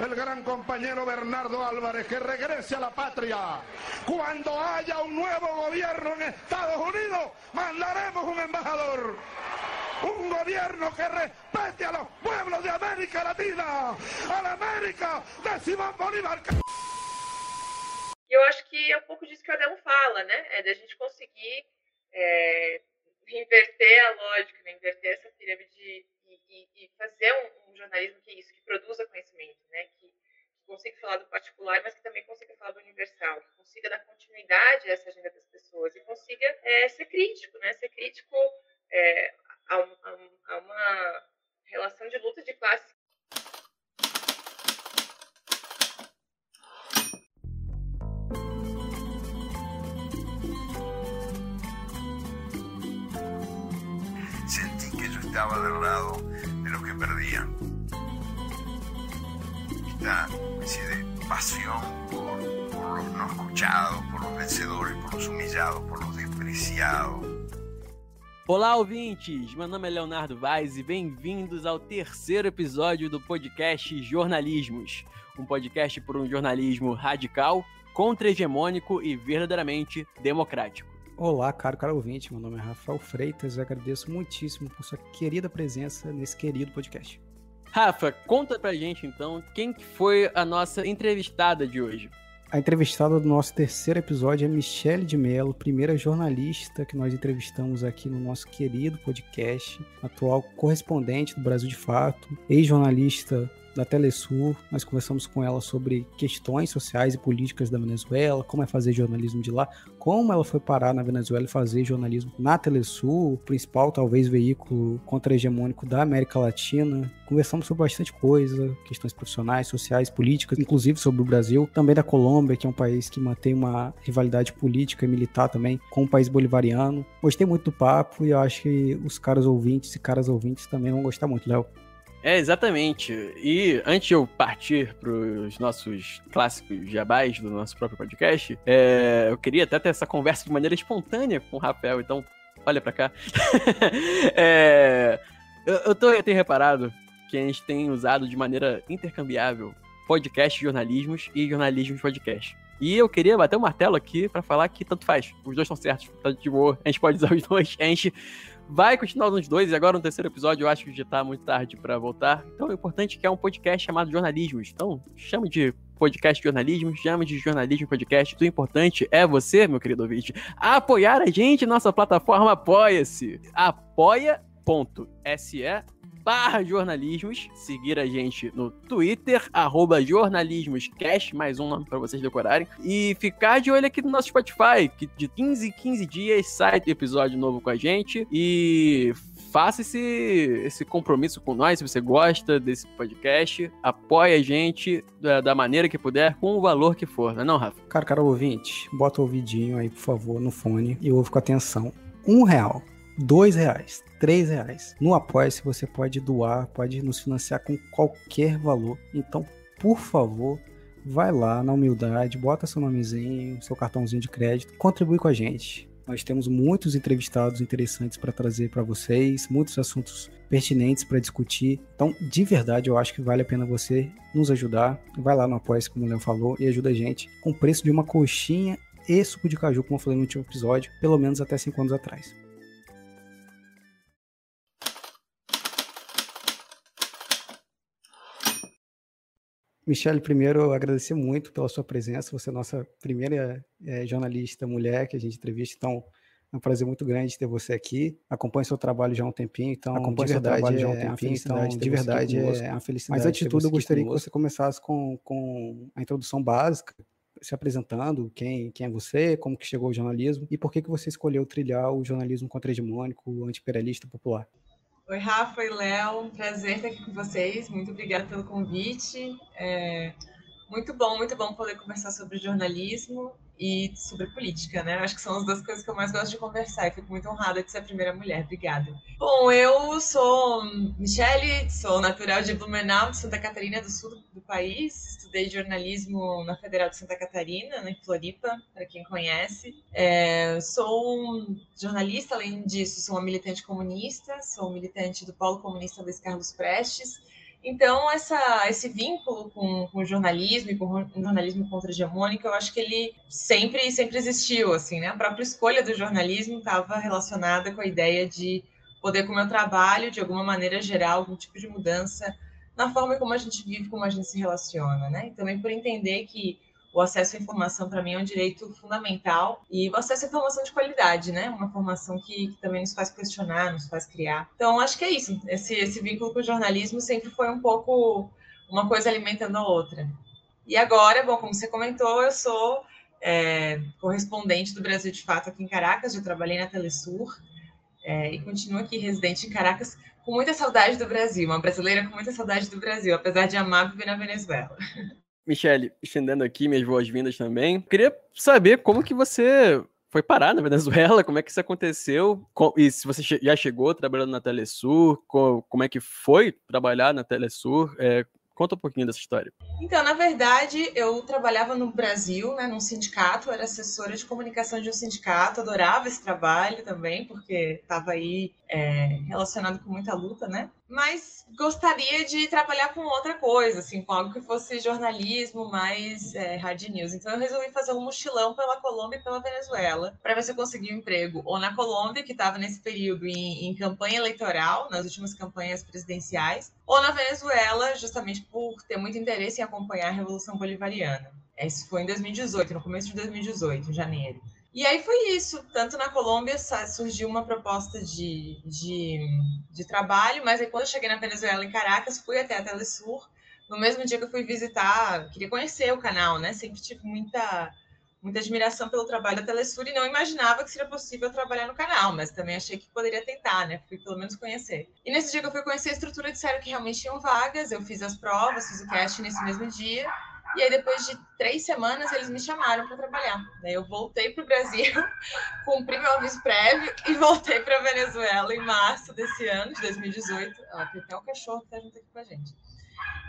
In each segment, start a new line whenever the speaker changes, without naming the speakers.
el gran compañero Bernardo Álvarez, que regrese a la patria. Cuando haya un nuevo gobierno en Estados Unidos, mandaremos un embajador. Un gobierno que respete a los pueblos de América Latina, a la América de Simón Bolívar.
E eu acho que é um pouco disso que o Adão fala, né? É da gente conseguir é, inverter a lógica, né? inverter essa pirâmide e, e, fazer um, um, jornalismo que é isso, que produza conhecimento, né? Que, que, consiga falar do particular, mas que também consiga falar do universal, que consiga dar continuidade a essa agenda das pessoas e consiga é, ser crítico, né? Ser crítico é, a, a, a uma relação de luta de classe
estaba del lado los que perdían. Esta especie de pasión por, por los no escuchados, por los vencedores, por los humillados, por los despreciados.
Olá, ouvintes! Meu nome é Leonardo Vaz e bem-vindos ao terceiro episódio do podcast Jornalismos, um podcast por um jornalismo radical, contra-hegemônico e verdadeiramente democrático.
Olá, caro caro ouvinte, meu nome é Rafael Freitas e agradeço muitíssimo por sua querida presença nesse querido podcast.
Rafa, conta pra gente então quem foi a nossa entrevistada de hoje.
A entrevistada do nosso terceiro episódio é Michele de Mello, primeira jornalista que nós entrevistamos aqui no nosso querido podcast, atual correspondente do Brasil de Fato, ex-jornalista da Telesul. Nós conversamos com ela sobre questões sociais e políticas da Venezuela, como é fazer jornalismo de lá, como ela foi parar na Venezuela e fazer jornalismo na Telesul, o principal, talvez, veículo contra-hegemônico da América Latina. Conversamos sobre bastante coisa, questões profissionais, sociais, políticas, inclusive sobre o Brasil, também da Colômbia, que é um país que mantém uma rivalidade política e militar também com o país bolivariano. Gostei muito do papo e eu acho que os caras ouvintes e caras ouvintes também vão gostar muito, Léo.
É, exatamente. E antes de eu partir para os nossos clássicos jabás do nosso próprio podcast, é, eu queria até ter essa conversa de maneira espontânea com o Rafael, então olha para cá. é, eu, eu, tô, eu tenho reparado que a gente tem usado de maneira intercambiável podcast jornalismos e jornalismo de podcast. E eu queria bater o um martelo aqui para falar que tanto faz. Os dois estão certos, tá de boa. A gente pode usar os dois. A gente vai continuar nos dois, e agora no terceiro episódio eu acho que já tá muito tarde para voltar. Então o importante é que é um podcast chamado Jornalismos. Então, chame de podcast jornalismo, chame de jornalismo podcast. O importante é você, meu querido ouvinte, apoiar a gente, nossa plataforma Apoia-se. apoia.se barra jornalismos, seguir a gente no Twitter, arroba jornalismoscast, mais um nome para vocês decorarem, e ficar de olho aqui no nosso Spotify, que de 15 em 15 dias sai episódio novo com a gente, e faça esse, esse compromisso com nós, se você gosta desse podcast, apoie a gente da, da, maneira que puder, com o valor que for, não é não, Rafa?
Cara, cara ouvinte, bota o ouvidinho aí, por favor, no fone e ouve com atenção. Um real, dois reais, três reais. No Apoia-se você pode doar, pode nos financiar com qualquer valor. Então, por favor, vai lá na humildade, bota seu nomezinho, seu cartãozinho de crédito, contribui com a gente. Nós temos muitos entrevistados interessantes para trazer para vocês, muitos assuntos pertinentes para discutir. Então, de verdade, eu acho que vale a pena você nos ajudar. Vai lá no Apoia-se, como o Léo falou, e ajuda a gente com o preço de uma coxinha e suco de caju, como eu falei no último episódio, pelo menos até cinco anos atrás. Michele, primeiro agradecer muito pela sua presença. Você é nossa primeira é, jornalista mulher que a gente entrevista, então é um prazer muito grande ter você aqui. Acompanho seu trabalho já há um tempinho, então
Acompanho de verdade já há um
é tempinho, então de verdade é uma felicidade. Mas antes de tudo, eu gostaria que você começasse com, com a introdução básica, se apresentando, quem, quem é você, como que chegou ao jornalismo e por que, que você escolheu trilhar o jornalismo contra-hegemônico, anti-imperialista popular.
Oi, Rafa e Léo, prazer estar aqui com vocês. Muito obrigada pelo convite. É muito bom, muito bom poder conversar sobre jornalismo e sobre política, né? Acho que são as duas coisas que eu mais gosto de conversar e fico muito honrada de ser a primeira mulher. Obrigada. Bom, eu sou Michele, sou natural de Blumenau, de Santa Catarina do Sul do país. Estudei jornalismo na Federal de Santa Catarina, em Floripa, para quem conhece. É, sou jornalista, além disso, sou uma militante comunista, sou militante do Polo Comunista Luiz Carlos Prestes Então, essa, esse vínculo com, com o jornalismo e com o jornalismo contra-hegemônico, eu acho que ele sempre, sempre existiu, assim, né? A própria escolha do jornalismo estava relacionada com a ideia de poder, com o meu trabalho, de alguma maneira, gerar algum tipo de mudança na forma como a gente vive, como a gente se relaciona, né? E também por entender que o acesso à informação para mim é um direito fundamental e o acesso à informação de qualidade, né? Uma formação que, que, também nos faz questionar, nos faz criar. Então, acho que é isso. Esse, esse vínculo com o jornalismo sempre foi um pouco uma coisa alimentando a outra. E agora, bom, como você comentou, eu sou é, correspondente do Brasil de Fato aqui em Caracas, já trabalhei na Telesur é, e continuo aqui residente em Caracas com muita saudade do Brasil, uma brasileira com muita saudade do Brasil, apesar de amar viver na Venezuela.
Michele, estendendo aqui minhas boas-vindas também. Queria saber como que você foi parar na Venezuela, como é que isso aconteceu, e se você já chegou trabalhando na Telesur, como é que foi trabalhar na Telesur, é, Conta um pouquinho dessa história.
Então, na verdade, eu trabalhava no Brasil, né, num sindicato, era assessora de comunicação de um sindicato, adorava esse trabalho também, porque estava aí é, relacionado com muita luta, né? Mas gostaria de trabalhar com outra coisa, assim, com algo que fosse jornalismo mais é, hard news. Então eu resolvi fazer um mochilão pela Colômbia e pela Venezuela para ver se eu conseguia um emprego ou na Colômbia, que estava nesse período em, em campanha eleitoral, nas últimas campanhas presidenciais, ou na Venezuela, justamente por ter muito interesse em acompanhar a Revolução Bolivariana. Isso foi em 2018, no começo de 2018, em janeiro. E aí foi isso. Tanto na Colômbia surgiu uma proposta de, de, de, trabalho, mas aí quando eu cheguei na Venezuela, em Caracas, fui até a Telesur. No mesmo dia que eu fui visitar, queria conhecer o canal, né? Sempre tive muita, muita admiração pelo trabalho da Telesur e não imaginava que seria possível trabalhar no canal, mas também achei que poderia tentar, né? Fui pelo menos conhecer. E nesse dia que eu fui conhecer a estrutura, disseram que realmente tinham vagas, eu fiz as provas, fiz o casting nesse mesmo dia. E aí, depois de três semanas, eles me chamaram para trabalhar. Daí eu voltei para o Brasil, cumpri meu aviso prévio e voltei para a Venezuela em março desse ano, de 2018. Ó, tem até o cachorro que está junto aqui com a gente.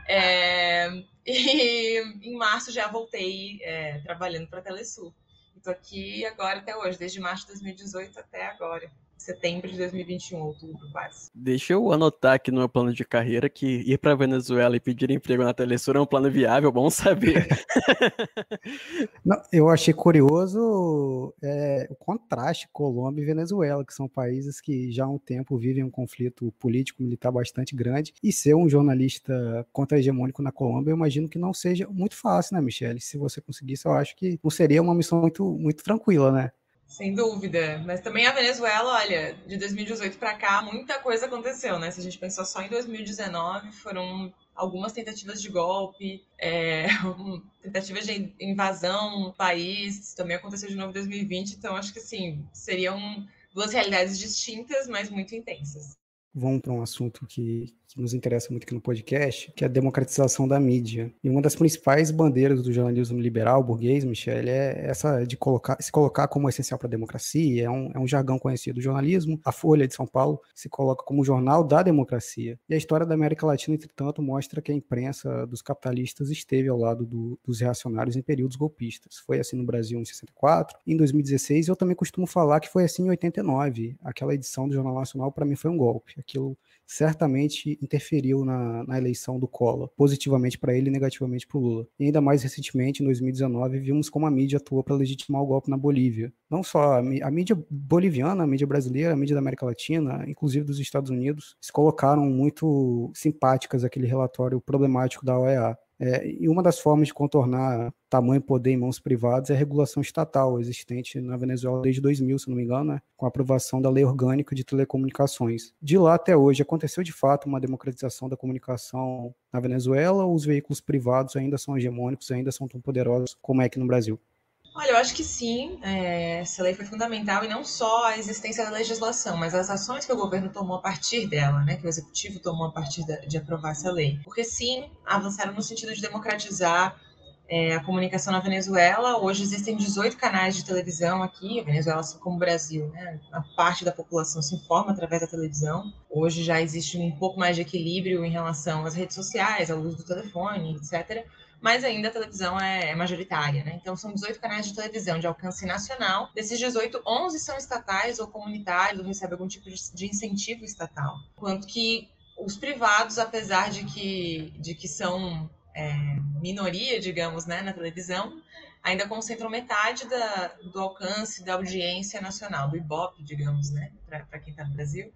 É, e em março já voltei é, trabalhando para a Telesul. Estou aqui agora até hoje, desde março de 2018 até agora setembro de 2021, outubro quase.
Deixa eu anotar aqui no meu plano de carreira que ir para Venezuela e pedir emprego na Telesur é um plano viável, bom saber.
Não, eu achei curioso é, o contraste Colômbia e Venezuela, que são países que já há um tempo vivem um conflito político-militar bastante grande, e ser um jornalista contra-hegemônico na Colômbia, eu imagino que não seja muito fácil, né, Michele? Se você conseguisse, eu acho que não seria uma missão muito, muito tranquila, né?
Sem dúvida. Mas também a Venezuela, olha, de 2018 para cá, muita coisa aconteceu, né? Se a gente pensar só em 2019, foram algumas tentativas de golpe, é, tentativas de invasão no país, também aconteceu de novo em 2020, então acho que sim, seriam duas realidades distintas, mas muito intensas.
Vamos para um assunto que, que nos interessa muito aqui no podcast, que é a democratização da mídia. E uma das principais bandeiras do jornalismo liberal, burguês, Michele, é essa de colocar, se colocar como essencial para a democracia. É um, é um jargão conhecido do jornalismo. A Folha de São Paulo se coloca como jornal da democracia. E a história da América Latina, entretanto, mostra que a imprensa dos capitalistas esteve ao lado do, dos reacionários em períodos golpistas. Foi assim no Brasil em 64, em 2016 eu também costumo falar que foi assim em 89. Aquela edição do Jornal Nacional para mim foi um golpe. Aquilo certamente interferiu na, na eleição do Collor, positivamente para ele e negativamente para o Lula. E ainda mais recentemente, em 2019, vimos como a mídia atuou para legitimar o golpe na Bolívia. Não só a, a, mídia boliviana, a mídia brasileira, a mídia da América Latina, inclusive dos Estados Unidos, se colocaram muito simpáticas àquele relatório problemático da OEA. É, e uma das formas de contornar tamanho poder em mãos privadas é a regulação estatal existente na Venezuela desde 2000, se não me engano, né, com a aprovação da Lei Orgânica de Telecomunicações. De lá até hoje, aconteceu de fato uma democratização da comunicação na Venezuela ou os veículos privados ainda são hegemônicos, ainda são tão poderosos como é aqui no Brasil?
Olha, eu acho que sim, é, essa lei foi fundamental e não só a existência da legislação, mas as ações que o governo tomou a partir dela, né, que o executivo tomou a partir de, de aprovar essa lei. Porque sim, avançaram no sentido de democratizar é, a comunicação na Venezuela. Hoje existem 18 canais de televisão aqui, a Venezuela, assim como o Brasil, né? A parte da população se informa através da televisão. Hoje já existe um pouco mais de equilíbrio em relação às redes sociais, ao uso do telefone, etc mas ainda a televisão é, é majoritária, né? Então são 18 canais de televisão de alcance nacional. Desses 18, 11 são estatais ou comunitários, ou recebem algum tipo de incentivo estatal. Quanto que os privados, apesar de que, de que são é, minoria, digamos, né, na televisão, ainda concentram metade da, do alcance da audiência nacional, do Ibope, digamos, né, para quem está no Brasil,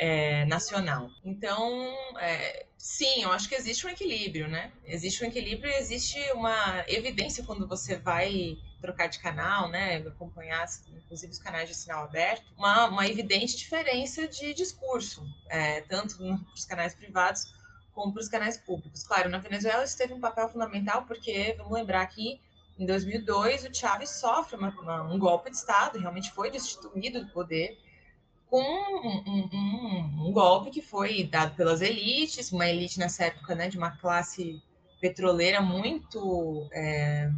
é, nacional. Então, é, sim, eu acho que existe um equilíbrio, né? Existe um equilíbrio e existe uma evidência quando você vai trocar de canal, né, acompanhar, inclusive, os canais de sinal aberto, uma, uma evidente diferença de discurso, é, tanto para os canais privados como para os canais públicos. Claro, na Venezuela isso teve um papel fundamental porque, vamos lembrar que em 2002 o Chávez sofre uma, uma, um golpe de Estado, realmente foi destituído do poder, com um, um, um, golpe que foi dado pelas elites, uma elite nessa época né, de uma classe petroleira muito, é,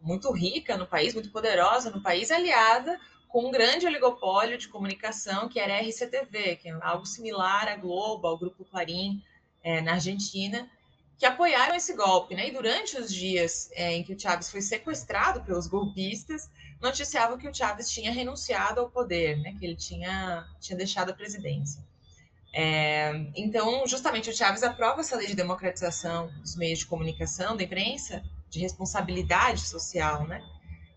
muito rica no país, muito poderosa no país, aliada com um grande oligopólio de comunicação que era a RCTV, que é algo similar à Globo, ao Grupo Clarim, é, na Argentina, que apoiaram esse golpe. Né? E durante os dias é, em que o Chávez foi sequestrado pelos golpistas, noticiavam que o Chávez tinha renunciado ao poder, né? que ele tinha, tinha deixado a presidência. É, então, justamente, o Chávez aprova essa lei de democratização dos meios de comunicação, da imprensa, de responsabilidade social, né?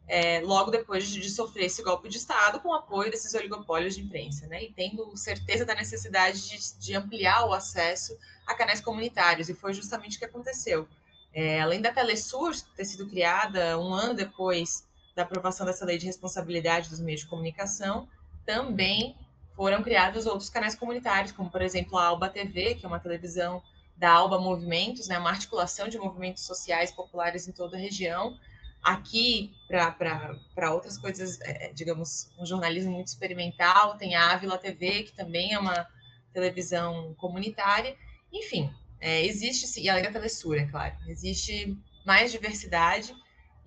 É, logo depois de, de, sofrer esse golpe de Estado com o apoio desses oligopólios de imprensa, né? E tendo certeza da necessidade de, de ampliar o acesso a canais comunitários, e foi justamente o que aconteceu. É, além da Telesur ter sido criada um ano depois da aprovação dessa lei de responsabilidade dos meios de comunicação, também foram criados outros canais comunitários, como, por exemplo, a Alba TV, que é uma televisão da Alba Movimentos, né, uma articulação de movimentos sociais populares em toda a região. Aqui, para outras coisas, é, digamos, um jornalismo muito experimental, tem a Ávila TV, que também é uma televisão comunitária. Enfim, é, existe, e além da Telesur, é claro, existe mais diversidade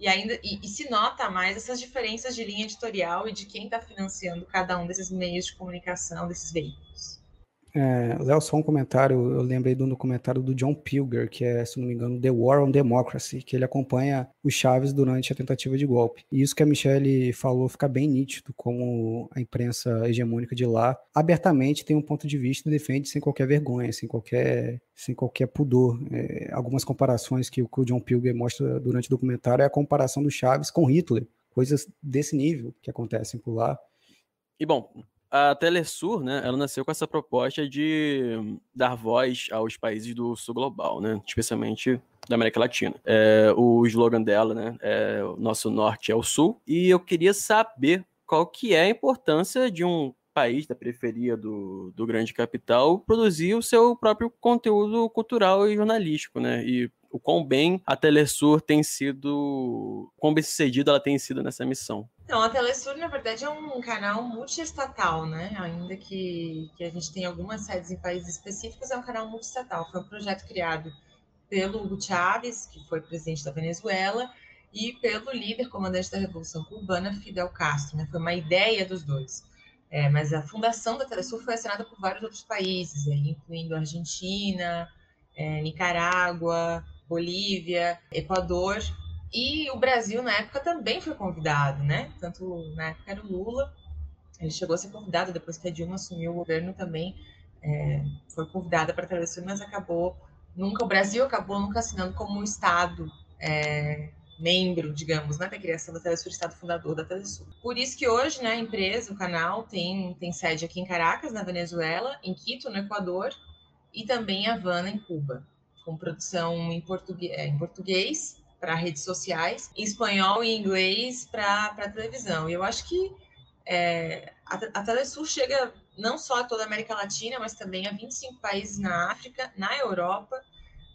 e ainda e, e, se nota mais essas diferenças de linha editorial e de quem está financiando cada um desses meios de comunicação, desses veículos.
É, Léo, só um comentário, eu lembrei do documentário do John Pilger, que é, se não me engano, The War on Democracy, que ele acompanha o Chaves durante a tentativa de golpe. E isso que a Michelle falou fica bem nítido, como a imprensa hegemônica de lá abertamente tem um ponto de vista e defende sem qualquer vergonha, sem qualquer, sem qualquer pudor. É, algumas comparações que, que o John Pilger mostra durante o documentário é a comparação do Chaves com Hitler, coisas desse nível que acontecem por lá.
E bom, a Telesur, né, ela nasceu com essa proposta de dar voz aos países do sul global, né, especialmente da América Latina. É, o slogan dela, né, é o nosso norte é o sul, e eu queria saber qual que é a importância de um país da periferia do, do grande capital produzir o seu próprio conteúdo cultural e jornalístico, né, e o quão bem a Telesur tem sido, quão bem sucedida ela tem sido nessa missão.
Então, a Telesur, na verdade, é um canal multiestatal, né? Ainda que, que a gente tenha algumas sedes em países específicos, é um canal multiestatal. Foi um projeto criado pelo Hugo Chávez, que foi presidente da Venezuela, e pelo líder comandante da Revolução Cubana, Fidel Castro. Né? Foi uma ideia dos dois. É, mas a fundação da Telesur foi assinada por vários outros países, incluindo Argentina, é, Nicarágua, Bolívia, Equador e o Brasil na época também foi convidado, né? Tanto na época era o Lula, ele chegou a ser convidado depois que a Dilma assumiu o governo também, é, foi convidada para a Telesur, mas acabou nunca o Brasil acabou nunca assinando como um estado é, membro, digamos, né, da criação da Telesur, estado fundador da Telesur. Por isso que hoje, né, a empresa, o canal tem tem sede aqui em Caracas, na Venezuela, em Quito, no Equador, e também em Havana, em Cuba com produção em português, é, em português para redes sociais, em espanhol e inglês para televisão. E eu acho que é, a, a Telesur chega não só a toda a América Latina, mas também a 25 países na África, na Europa.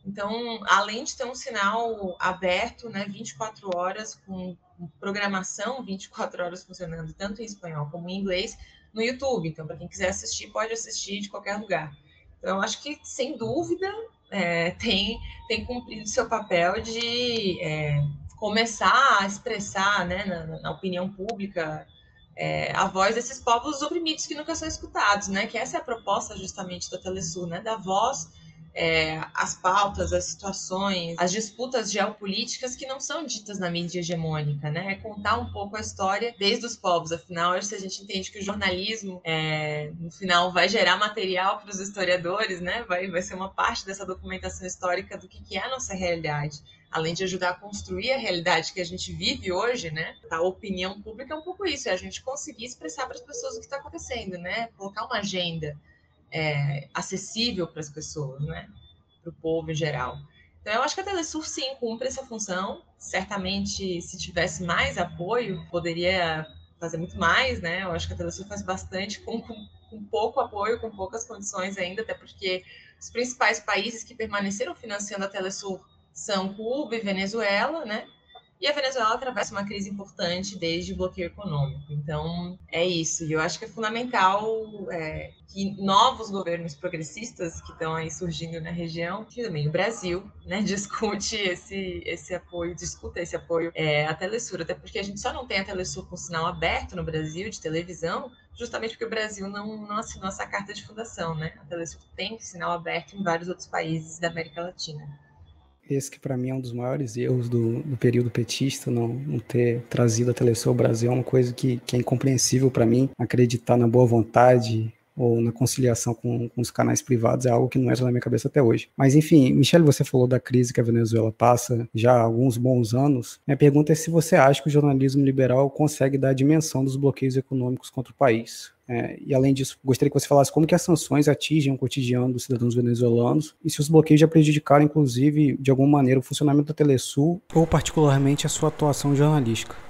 Então, além de ter um sinal aberto, né, 24 horas, com programação 24 horas funcionando, tanto em espanhol como em inglês, no YouTube. Então, para quem quiser assistir, pode assistir de qualquer lugar. Então, acho que, sem dúvida, é, tem, tem cumprido seu papel de é, começar a expressar né, na, na opinião pública é, a voz desses povos oprimidos que nunca são escutados, né? Que essa é a proposta justamente da Telesul, né? Da voz é, as pautas, as situações, as disputas geopolíticas que não são ditas na mídia hegemônica, né? É contar um pouco a história desde os povos. Afinal, se a gente entende que o jornalismo, é, no final, vai gerar material para os historiadores, né? Vai, vai ser uma parte dessa documentação histórica do que, que é a nossa realidade além de ajudar a construir a realidade que a gente vive hoje, né? A opinião pública é um pouco isso, é a gente conseguir expressar para as pessoas o que está acontecendo, né? Colocar uma agenda é, acessível para as pessoas, né? Para o povo em geral. Então, eu acho que a Telesur sim cumpre essa função. Certamente, se tivesse mais apoio, poderia fazer muito mais, né? Eu acho que a Telesur faz bastante com, com, com pouco apoio, com poucas condições ainda, até porque os principais países que permaneceram financiando a Telesur são Cuba e Venezuela, né? E a Venezuela atravessa uma crise importante desde o bloqueio econômico. Então, é isso. E eu acho que é fundamental é, que novos governos progressistas que estão aí surgindo na região, que também o Brasil, né, discute esse, esse apoio, discuta esse apoio é, à Telesur, até porque a gente só não tem a Telesur com sinal aberto no Brasil de televisão, justamente porque o Brasil não, não assinou essa carta de fundação, né? A Telesur tem sinal aberto em vários outros países da América Latina.
Esse que para mim é um dos maiores erros do, do período petista, não, não, ter trazido a Telesur ao Brasil é uma coisa que, que é incompreensível para mim. Acreditar na boa vontade ou na conciliação com, com, os canais privados é algo que não entra na minha cabeça até hoje. Mas enfim, Michele, você falou da crise que a Venezuela passa já há alguns bons anos. Minha pergunta é se você acha que o jornalismo liberal consegue dar a dimensão dos bloqueios econômicos contra o país. É, e além disso, gostaria que você falasse como que as sanções atingem o cotidiano dos cidadãos venezuelanos e se os bloqueios já prejudicaram, inclusive, de alguma maneira, o funcionamento da Telesul ou particularmente a sua atuação jornalística.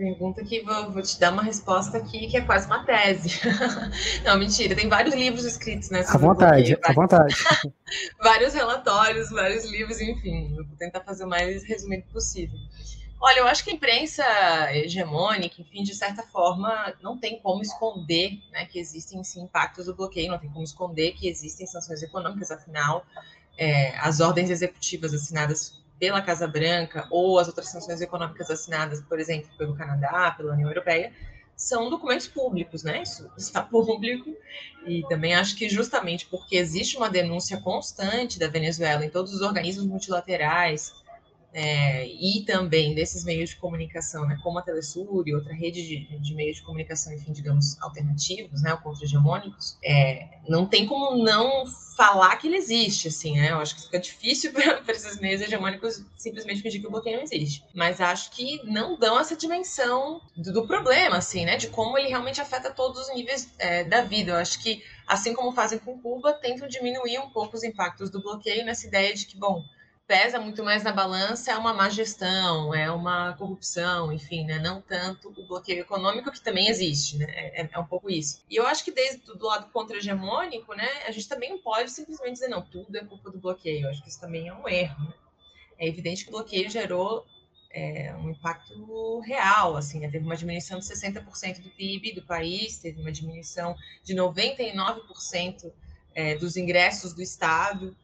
Pergunta que vou, vou, te dar uma resposta aqui que é quase uma tese. Não, mentira, tem vários livros escritos, né?
À vontade, à vontade.
vários relatórios, vários livros, enfim. Vou tentar fazer o mais resumido possível. Olha, eu acho que a imprensa hegemônica, enfim, de certa forma, não tem como esconder né, que existem sim, impactos do bloqueio, não tem como esconder que existem sanções econômicas, afinal, é, as ordens executivas assinadas pela Casa Branca ou as outras sanções econômicas assinadas, por exemplo, pelo Canadá, pela União Europeia, são documentos públicos, né? Isso está público. E também acho que justamente porque existe uma denúncia constante da Venezuela em todos os organismos multilaterais, é, e também desses meios de comunicação, né, como a Telesur e outra rede de, de meios de comunicação, enfim, digamos, alternativos, né, ou contra-hegemônicos, é, não tem como não falar que ele existe, assim, né, eu acho que fica difícil para esses meios hegemônicos simplesmente pedir que o bloqueio não existe, mas acho que não dão essa dimensão do, do problema, assim, né, de como ele realmente afeta todos os níveis é, da vida, eu acho que, assim como fazem com Cuba, tentam diminuir um pouco os impactos do bloqueio nessa ideia de que, bom, pesa muito mais na balança é uma má gestão, é uma corrupção, enfim, né? não tanto o bloqueio econômico que também existe, né? É, é um pouco isso. E eu acho que desde do lado contra-hegemônico, né, a gente também não pode simplesmente dizer não, tudo é culpa do bloqueio. Eu acho que isso também é um erro. Né? É evidente que o bloqueio gerou é, um impacto real, assim, né? teve uma diminuição de 60% do PIB do país, teve uma diminuição de 99% é, dos ingressos do Estado,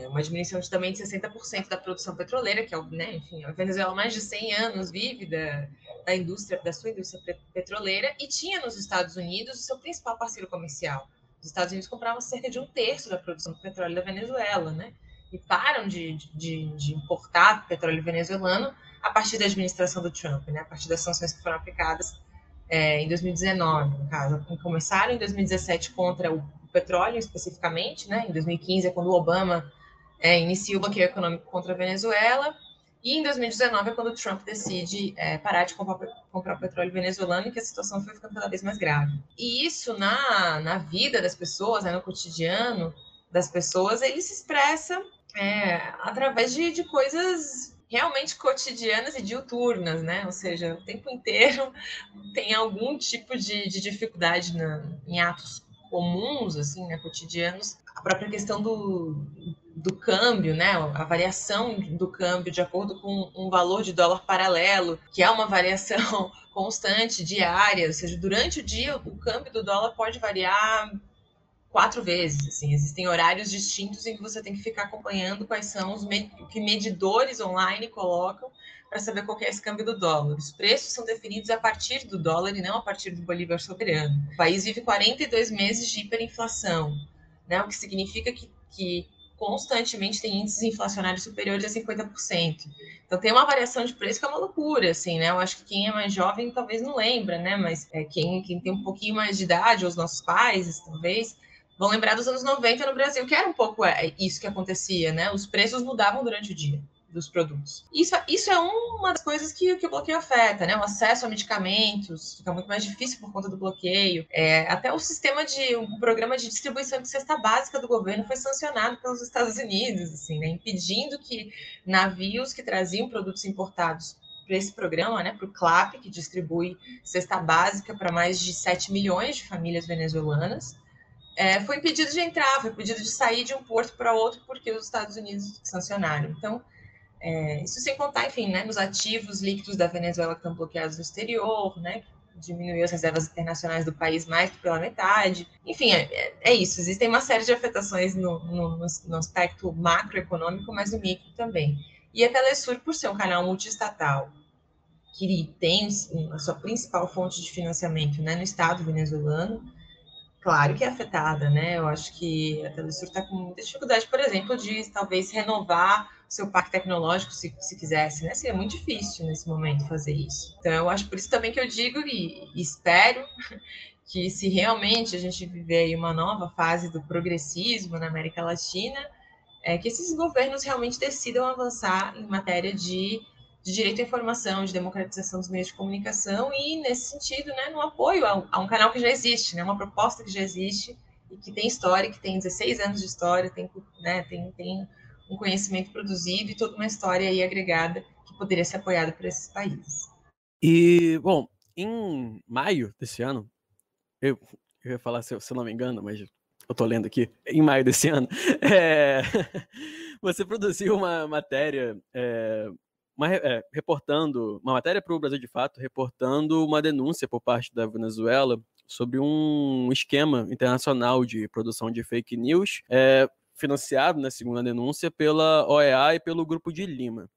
é uma diminuição de também de 60% da produção petroleira, que é, né, enfim, a Venezuela mais de 100 anos vive da, da indústria, da sua indústria petroleira, e tinha nos Estados Unidos o seu principal parceiro comercial. Os Estados Unidos compravam cerca de um terço da produção do petróleo da Venezuela, né? E param de, de, de importar petróleo venezuelano a partir da administração do Trump, né? A partir das sanções que foram aplicadas é, em 2019, no caso. Começaram em 2017 contra o petróleo especificamente, né? Em 2015 é quando o Obama é, inicia o bloqueio econômico contra a Venezuela, e em 2019 é quando o Trump decide é, parar de comprar, comprar petróleo venezuelano e que a situação foi ficando cada vez mais grave. E isso na, na vida das pessoas, né, no cotidiano das pessoas, ele se expressa é, através de, de coisas realmente cotidianas e diuturnas, né? Ou seja, o tempo inteiro tem algum tipo de, de dificuldade na, em atos comuns, assim, né, cotidianos, a própria questão do, do câmbio, né, a variação do câmbio de acordo com um valor de dólar paralelo, que é uma variação constante, diária, ou seja, durante o dia o câmbio do dólar pode variar quatro vezes, assim, existem horários distintos em que você tem que ficar acompanhando quais são os que medidores online colocam para saber qual é esse câmbio do dólar. Os preços são definidos a partir do dólar e não a partir do bolívar soberano. O país vive 42 meses de hiperinflação, né? o que significa que, que constantemente tem índices inflacionários superiores a 50%. Então tem uma variação de preço que é uma loucura, assim, né? Eu acho que quem é mais jovem talvez não lembra, né? Mas é, quem, quem tem um pouquinho mais de idade, ou os nossos pais, talvez, vão lembrar dos anos 90 no Brasil, que era um pouco é, isso que acontecia, né? Os preços mudavam durante o dia dos produtos. Isso, isso é uma das coisas que, que o bloqueio afeta, né? O acesso a medicamentos fica muito mais difícil por conta do bloqueio. É, até o sistema de um programa de distribuição de cesta básica do governo foi sancionado pelos Estados Unidos, assim, né? Impedindo que navios que traziam produtos importados para esse programa, né, para o CLAP, que distribui cesta básica para mais de 7 milhões de famílias venezuelanas, é, foi impedido de entrar, foi impedido de sair de um porto para outro porque os Estados Unidos sancionaram. Então, é, isso sem contar, enfim, né, nos ativos líquidos da Venezuela que estão bloqueados no exterior, né, diminuiu as reservas internacionais do país mais que pela metade. Enfim, é, é, é isso. Existem uma série de afetações no, no, no, aspecto macroeconômico, mas no micro também. E a Telesur, por ser um canal multiestatal, que tem a sua principal fonte de financiamento né, no Estado venezuelano, claro que é afetada, né? Eu acho que a Telesur está com muita dificuldade, por exemplo, de talvez renovar seu parque tecnológico se, se quisesse, né? Seria muito difícil nesse momento fazer isso. Então, eu acho por isso também que eu digo e, e espero que se realmente a gente viver uma nova fase do progressismo na América Latina, é que esses governos realmente decidam avançar em matéria de de direito à informação, de democratização dos meios de comunicação e, nesse sentido, né, no apoio a, a um canal que já existe, né, uma proposta que já existe e que tem história, que tem 16 anos de história, tem, né, tem, tem um conhecimento produzido e toda uma história aí agregada que poderia ser apoiada por esses países.
E, bom, em maio desse ano, eu, eu ia falar se eu, se eu não me engano, mas eu tô lendo aqui, em maio desse ano, é, você produziu uma matéria é, uma, é, reportando uma matéria para o Brasil de Fato, reportando uma denúncia por parte da Venezuela sobre um esquema internacional de produção de fake news, é, financiado, na né, segunda denúncia, pela OEA e pelo Grupo de Lima.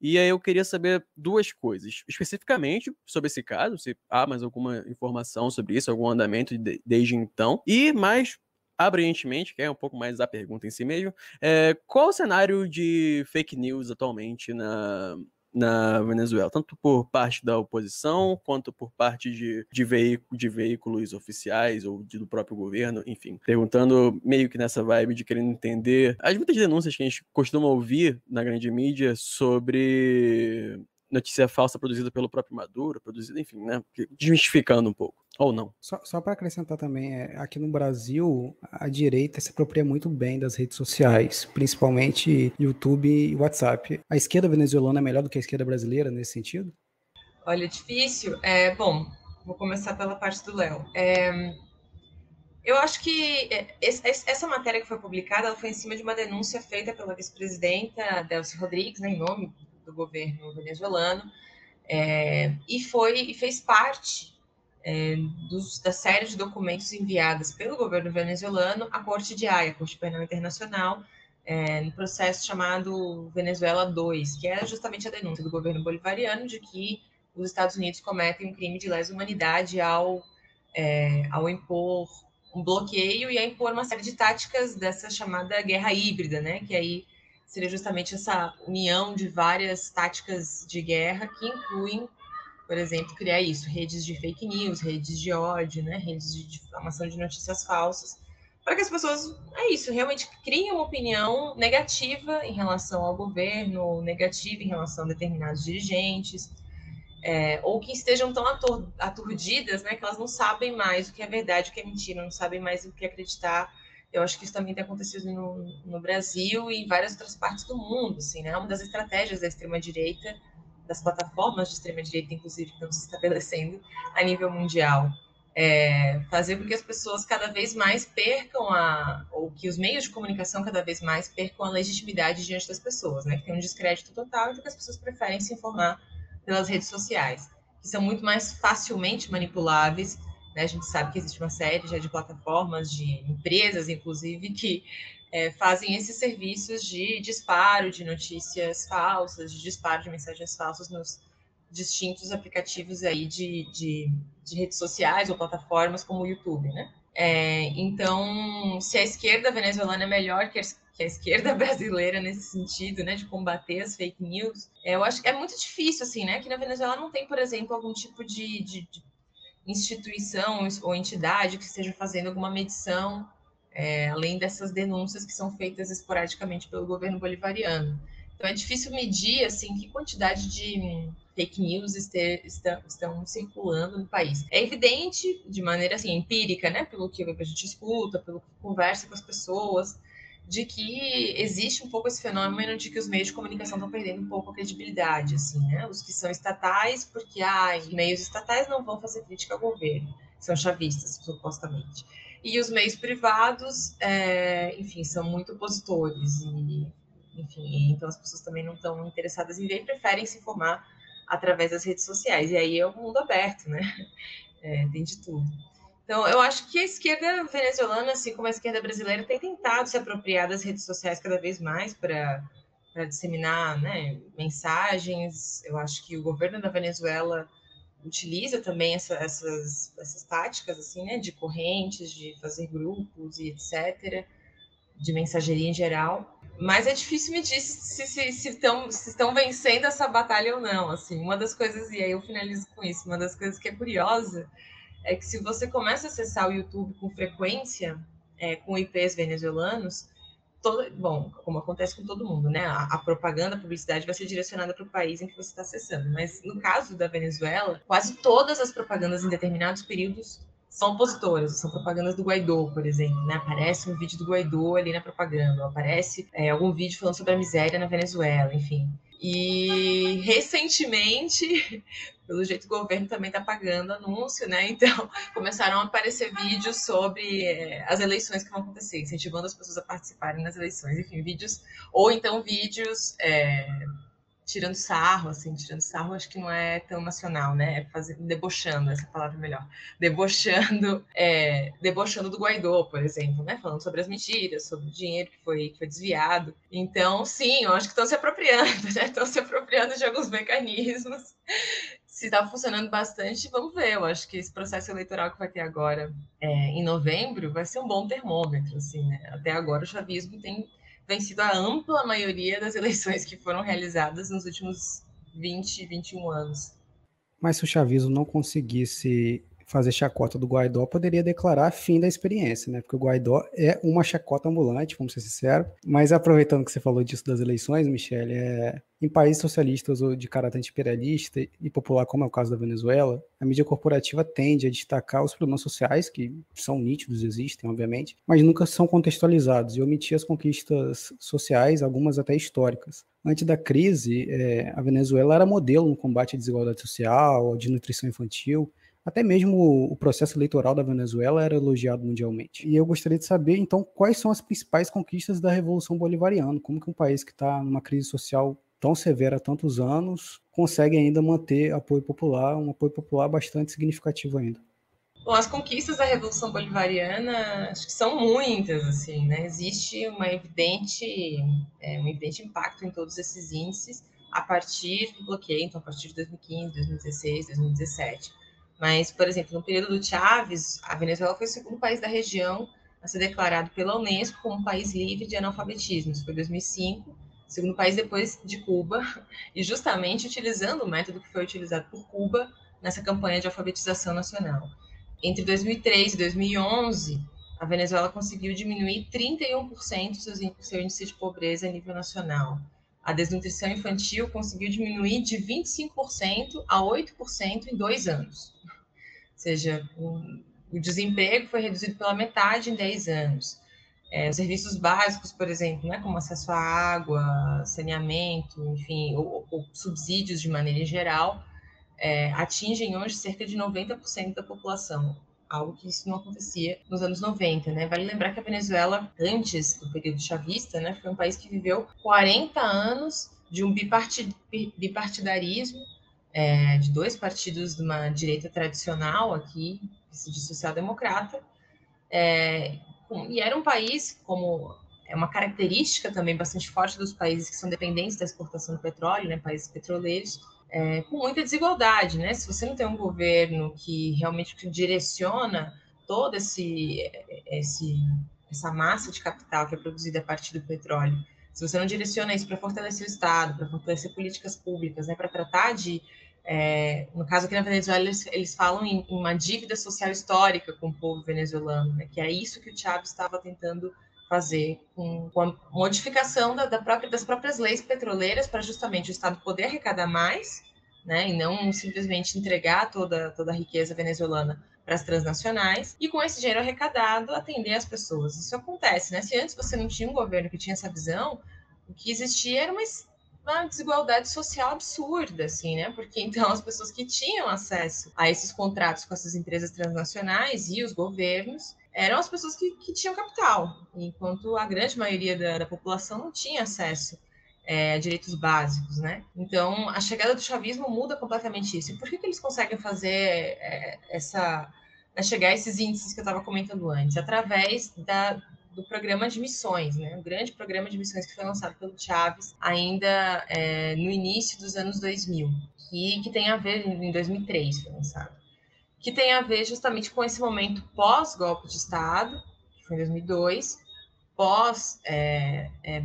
E aí eu queria saber duas coisas, especificamente sobre esse caso, se há mais alguma informação sobre isso, algum andamento de, desde então, e mais abrangentemente, que é um pouco mais a pergunta em si mesmo, é, qual o cenário de fake news atualmente na, na Venezuela, tanto por parte da oposição, quanto por parte de, de, veículo, de veículos oficiais ou de, do próprio governo, enfim. Perguntando meio que nessa vibe de querendo entender as muitas denúncias que a gente costuma ouvir na grande mídia sobre notícia falsa produzida pelo próprio Maduro, produzida, enfim, né? Desmistificando um pouco. Ou não.
Só, só para acrescentar também, é, aqui no Brasil, a direita se apropria muito bem das redes sociais, principalmente YouTube e WhatsApp. A esquerda venezuelana é melhor do que a esquerda brasileira nesse sentido?
Olha, difícil. É, bom, vou começar pela parte do Léo. É, eu acho que é, essa matéria que foi publicada ela foi em cima de uma denúncia feita pela vice-presidenta Delcy Rodrigues, né, em nome do governo venezuelano, é, e foi e fez parte é, dos, da série de documentos enviadas pelo governo venezuelano à Corte de Haia, Corte Penal Internacional, é, no processo chamado Venezuela 2, que é justamente a denúncia do governo bolivariano de que os Estados Unidos cometem um crime de lesa humanidade ao, é, ao impor um bloqueio e a impor uma série de táticas dessa chamada guerra híbrida, né? Que aí seria justamente essa união de várias táticas de guerra que incluem, por exemplo, criar isso, redes de fake news, redes de ódio, né, redes de difamação de notícias falsas, para que as pessoas, é isso, realmente criem uma opinião negativa em relação ao governo, negativa em relação a determinados dirigentes, é, ou que estejam tão atur aturdidas, né, que elas não sabem mais o que é verdade, o que é mentira, não sabem mais o que acreditar eu acho que isso também tem acontecido no, no Brasil e em várias outras partes do mundo. Assim, né? Uma das estratégias da extrema-direita, das plataformas de extrema-direita, inclusive, que estão se estabelecendo a nível mundial, é fazer com que as pessoas cada vez mais percam a. ou que os meios de comunicação cada vez mais percam a legitimidade diante das pessoas, né? que tem um descrédito total, então que as pessoas preferem se informar pelas redes sociais, que são muito mais facilmente manipuláveis né? A gente sabe que existe uma série já de plataformas, de empresas, inclusive, que é, fazem esses serviços de disparo de notícias falsas, de disparo de mensagens falsas nos distintos aplicativos aí de, de, de redes sociais ou plataformas como o YouTube, né? É, então, se a esquerda venezuelana é melhor que a, que a esquerda brasileira nesse sentido, né, de combater as fake news, é, eu acho que é muito difícil, assim, né, que na Venezuela não tem, por exemplo, algum tipo de, de, de instituição ou entidade que esteja fazendo alguma medição, é, além dessas denúncias que são feitas esporadicamente pelo governo bolivariano. Então é difícil medir, assim, que quantidade de fake news este, estão, estão circulando no país. É evidente, de maneira assim, empírica, né, pelo que a gente escuta, pelo que conversa com as pessoas, de que existe um pouco esse fenômeno de que os meios de comunicação estão perdendo um pouco a credibilidade, assim, né? Os que são estatais, porque ah, os meios estatais não vão fazer crítica ao governo, são chavistas, supostamente. E os meios privados, é, enfim, são muito opositores e, enfim, então as pessoas também não estão interessadas em ver e preferem se informar através das redes sociais. E aí é um mundo aberto, né? É, tem de tudo. Então, eu acho que a esquerda venezuelana, assim como a esquerda brasileira, tem tentado se apropriar das redes sociais cada vez mais para disseminar né, mensagens. Eu acho que o governo da Venezuela utiliza também essa, essas, essas táticas assim, né, de correntes, de fazer grupos e etc., de mensageria em geral. Mas é difícil medir se, se, se, se estão vencendo essa batalha ou não. Assim, uma das coisas, e aí eu finalizo com isso, uma das coisas que é curiosa é que se você começa a acessar o YouTube com frequência, é, com IPs venezuelanos, todo, bom, como acontece com todo mundo, né? A, a propaganda, a publicidade vai ser direcionada para o país em que você está acessando. Mas no caso da Venezuela, quase todas as propagandas em determinados períodos são opositoras, são propagandas do Guaidó, por exemplo, né? Aparece um vídeo do Guaidó ali na propaganda, aparece é, algum vídeo falando sobre a miséria na Venezuela, enfim. E recentemente, pelo jeito o governo também está pagando anúncio, né? Então começaram a aparecer vídeos sobre é, as eleições que vão acontecer, incentivando as pessoas a participarem das eleições, enfim, vídeos, ou então vídeos é, tirando sarro, assim, tirando sarro acho que não é tão nacional, né? É fazer, debochando, essa palavra é melhor. Debochando, é, debochando do Guaidó, por exemplo, né? Falando sobre as mentiras, sobre o dinheiro que foi, que foi desviado. Então, sim, eu acho que estão se apropriando, né? Estão se apropriando de alguns mecanismos. Se está funcionando bastante, vamos ver. Eu acho que esse processo eleitoral que vai ter agora é, em novembro vai ser um bom termômetro, assim, né? Até agora o chavismo tem vencido a ampla maioria das eleições que foram realizadas nos últimos 20, 21 anos.
Mas se o chavismo não conseguisse fazer chacota do Guaidó, poderia declarar fim da experiência, né? Porque o Guaidó é uma chacota ambulante, vamos ser sinceros. Mas aproveitando que você falou disso das eleições, Michele, é... em países socialistas ou de caráter imperialista e popular, como é o caso da Venezuela, a mídia corporativa tende a destacar os problemas sociais, que são nítidos, existem, obviamente, mas nunca são contextualizados e omitir as conquistas sociais, algumas até históricas. Antes da crise, é... a Venezuela era modelo no combate à desigualdade social, à desnutrição infantil, até mesmo o processo eleitoral da Venezuela era elogiado mundialmente. E eu gostaria de saber, então, quais são as principais conquistas da Revolução Bolivariana? Como que um país que está numa crise social tão severa há tantos anos consegue ainda manter apoio popular, um apoio popular bastante significativo ainda?
Bom, as conquistas da Revolução Bolivariana acho que são muitas, assim, né? Existe uma evidente, é, um evidente impacto em todos esses índices a partir do bloqueio, então a partir de 2015, 2016, 2017 mas, por exemplo, no período do Chaves, a Venezuela foi o segundo país da região a ser declarado pela Unesco como um país livre de analfabetismo. Isso foi 2005, segundo país depois de Cuba, e justamente utilizando o método que foi utilizado por Cuba nessa campanha de alfabetização nacional. Entre 2003 e 2011, a Venezuela conseguiu diminuir 31% seu, seu índice de pobreza a nível nacional a desnutrição infantil conseguiu diminuir de 25% a 8% em dois anos. Seja, o, o, desemprego foi reduzido pela metade em 10 anos. É, os serviços básicos, por exemplo, né, como acesso à água, saneamento, enfim, ou, ou subsídios de maneira geral, é, atingem hoje cerca de 90% da população algo que isso não acontecia nos anos 90, né? Vale lembrar que a Venezuela, antes do período chavista, né, foi um país que viveu 40 anos de um bipartidarismo, é, de dois partidos de uma direita tradicional aqui, de social-democrata, é, e era um país, como é uma característica também bastante forte dos países que são dependentes da exportação do petróleo, né, países petroleiros, é, com muita desigualdade, né? Se você não tem um governo que realmente direciona todo esse, esse essa massa de capital que é produzida a partir do petróleo, se você não direciona isso para fortalecer o Estado, para fortalecer políticas públicas, né, para tratar de é, no caso aqui na Venezuela, eles, eles falam em, uma dívida social histórica com o povo venezuelano, né, que é isso que o Chávez estava tentando fazer com, com a modificação da, da própria, das próprias leis petroleiras para justamente o Estado poder arrecadar mais, né, e não simplesmente entregar toda, toda a riqueza venezuelana para as transnacionais, e com esse dinheiro arrecadado atender as pessoas. Isso acontece, né? Se antes você não tinha um governo que tinha essa visão, o que existia era uma uma desigualdade social absurda, assim, né? Porque então as pessoas que tinham acesso a esses contratos com essas empresas transnacionais e os governos eram as pessoas que, que tinham capital, enquanto a grande maioria da, da população não tinha acesso é, a direitos básicos, né? Então a chegada do chavismo muda completamente isso. E por que, que eles conseguem fazer é, essa a chegar a esses índices que eu estava comentando antes, através da, do programa de missões, né? O grande programa de missões que foi lançado pelo Chaves ainda é, no início dos anos 2000, que, que tem a ver, em 2003 foi lançado, que tem a ver justamente com esse momento pós-golpe de Estado, que foi em 2002, pós é, é,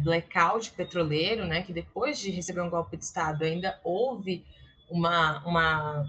petroleiro, né? Que depois de receber um golpe de Estado ainda houve uma, uma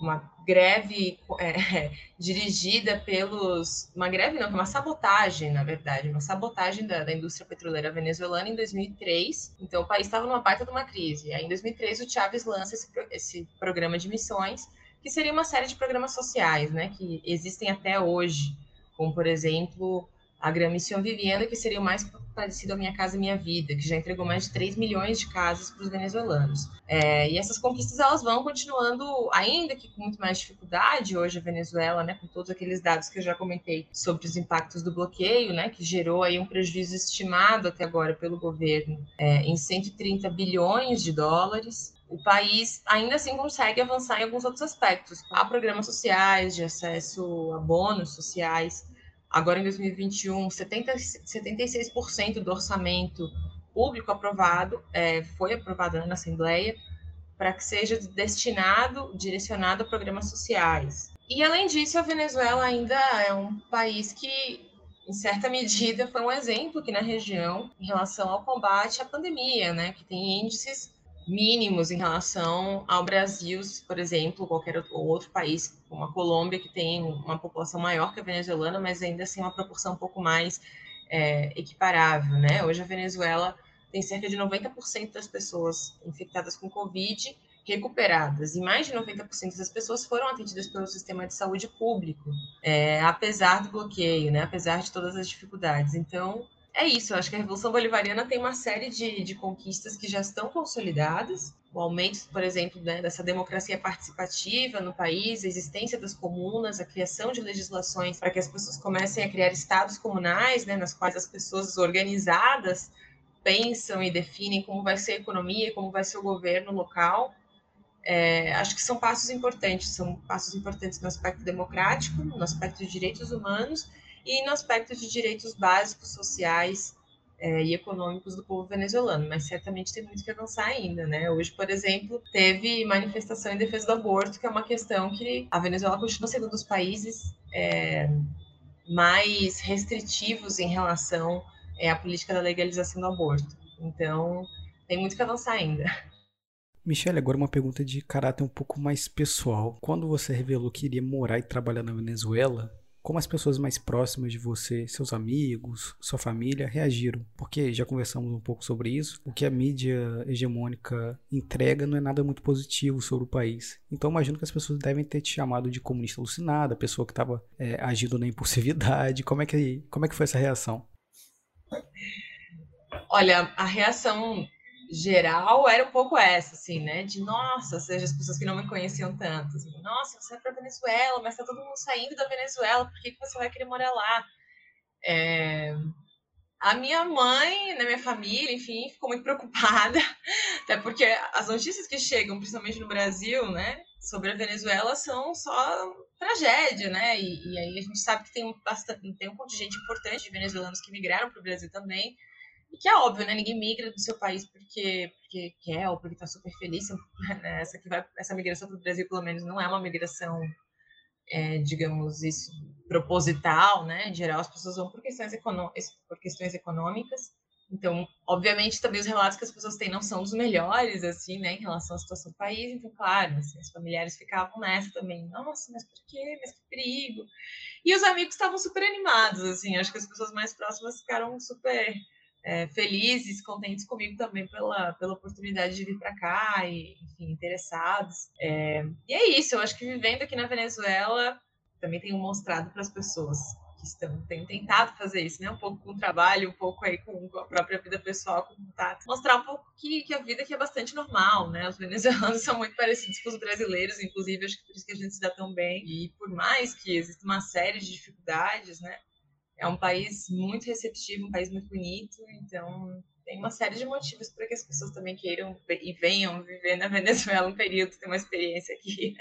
uma greve é, dirigida pelos. Uma greve não, uma sabotagem, na verdade, uma sabotagem da, da, indústria petroleira venezuelana em 2003. Então, o país estava numa baita de uma crise. Aí, em 2003, o Chávez lança esse, esse programa de missões, que seria uma série de programas sociais, né, que existem até hoje, como, por exemplo, a Gran Vivienda, que seria o mais parecido à Minha Casa Minha Vida, que já entregou mais de 3 milhões de casas para os venezuelanos. É, e essas conquistas elas vão continuando, ainda que com muito mais dificuldade, hoje a Venezuela, né, com todos aqueles dados que eu já comentei sobre os impactos do bloqueio, né, que gerou aí um prejuízo estimado até agora pelo governo é, em 130 bilhões de dólares o país ainda assim consegue avançar em alguns outros aspectos. Há programas sociais de acesso a bônus sociais, Agora, em 2021, 70, 76% do orçamento público aprovado é, foi aprovado na Assembleia para que seja destinado, direcionado a programas sociais. E, além disso, a Venezuela ainda é um país que, em certa medida, foi um exemplo aqui na região em relação ao combate à pandemia, né, que tem índices mínimos em relação ao Brasil, por exemplo, qualquer outro país, como a Colômbia, que tem uma população maior que a venezuelana, mas ainda assim uma proporção um pouco mais é, equiparável, né? Hoje a Venezuela tem cerca de 90% das pessoas infectadas com Covid recuperadas, e mais de 90% das pessoas foram atendidas pelo sistema de saúde público, é, apesar do bloqueio, né? Apesar de todas as dificuldades. Então, é isso, acho que a Revolução Bolivariana tem uma série de, de conquistas que já estão consolidadas. O aumento, por exemplo, né, dessa democracia participativa no país, a existência das comunas, a criação de legislações para que as pessoas comecem a criar estados comunais, né, nas quais as pessoas organizadas pensam e definem como vai ser a economia, como vai ser o governo local. É, acho que são passos importantes, são passos importantes no aspecto democrático, no aspecto de direitos humanos e no aspecto de direitos básicos, sociais é, e econômicos do povo venezuelano, mas certamente tem muito que avançar ainda, né? Hoje, por exemplo, teve manifestação em defesa do aborto, que é uma questão que a Venezuela continua sendo um dos países é, mais restritivos em relação é, à política da legalização do aborto. Então, tem muito que avançar ainda.
Michelle, agora uma pergunta de caráter um pouco mais pessoal. Quando você revelou que iria morar e trabalhar na Venezuela, como as pessoas mais próximas de você, seus amigos, sua família, reagiram. Porque já conversamos um pouco sobre isso. O que a mídia hegemônica entrega não é nada muito positivo sobre o país. Então imagino que as pessoas devem ter te chamado de comunista alucinada, pessoa que estava é, agindo na impulsividade. Como é, que, como é que foi essa reação?
Olha, a reação geral era um pouco essa, assim, né? De nossa, seja as pessoas que não me conheciam tanto, assim, nossa, você vai para Venezuela, mas tá todo mundo saindo da Venezuela, por que, que você vai querer morar lá? É... A minha mãe, né, minha família, enfim, ficou muito preocupada, até porque as notícias que chegam, principalmente no Brasil, né, sobre a Venezuela são só tragédia, né? E, e aí a gente sabe que tem um, bastante, tem um contingente importante de venezuelanos que migraram para o Brasil também, e que é óbvio, né? Ninguém migra do seu país porque, porque quer ou porque está super feliz. Né? Essa, vai, essa migração para o Brasil, pelo menos, não é uma migração é, digamos, isso proposital, né? Em geral, as pessoas vão por questões, por questões econômicas. Então, obviamente, também os relatos que as pessoas têm não são os melhores, assim, né, em relação à situação do país. Então, claro, assim, familiares ficavam nessa também. Nossa, mas por quê? Mas que perigo. E os amigos estavam super animados, assim. Acho que as pessoas mais próximas ficaram super é, felizes, contentes comigo também pela, pela oportunidade de vir para cá e, enfim, interessados. É, e é isso, eu acho que vivendo aqui na Venezuela também tenho mostrado para as pessoas que estão, tenho tentado fazer isso, né? Um pouco com o trabalho, um pouco aí com a própria vida pessoal, com contato. Mostrar um pouco que, que a vida aqui é bastante normal, né? Os venezuelanos são muito parecidos com os brasileiros, inclusive, acho que por isso que a gente se dá tão bem. E por mais que exista uma série de dificuldades, né? É um país muito receptivo, um país muito bonito, então tem uma série de motivos para que as pessoas também queiram e venham viver na Venezuela um período, ter uma experiência aqui.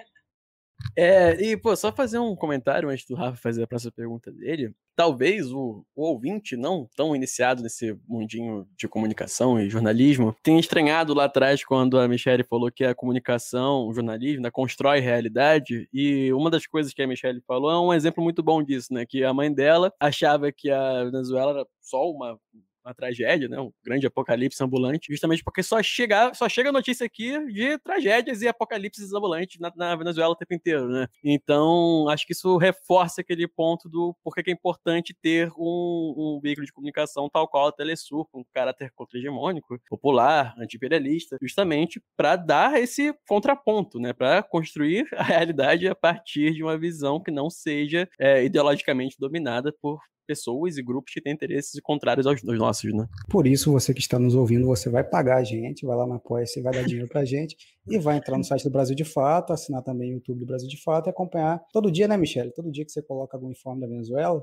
É, e, pô, só fazer um comentário antes do Rafa fazer a próxima pergunta dele. Talvez o, o, ouvinte, não tão iniciado nesse mundinho de comunicação e jornalismo, tenha estranhado lá atrás quando a Michelle falou que a comunicação, o jornalismo, né, constrói realidade. E uma das coisas que a Michelle falou é um exemplo muito bom disso, né? Que a mãe dela achava que a Venezuela era só uma uma tragédia, né? Um grande apocalipse ambulante, justamente porque só chega, só chega notícia aqui de tragédias e apocalipses ambulantes na, na, Venezuela o tempo inteiro, né? Então, acho que isso reforça aquele ponto do porquê que é importante ter um, um veículo de comunicação tal qual a Telesur, com caráter contra-hegemônico, popular, anti-imperialista, justamente para dar esse contraponto, né? Para construir a realidade a partir de uma visão que não seja é, ideologicamente dominada por pessoas e grupos que têm interesses contrários aos, aos nossos, né?
Por isso, você que está nos ouvindo, você vai pagar a gente, vai lá na apoia você vai dar dinheiro pra gente e vai entrar no site do Brasil de Fato, assinar também o YouTube do Brasil de Fato e acompanhar todo dia, né, Michelle? Todo dia que você coloca algum informe da Venezuela.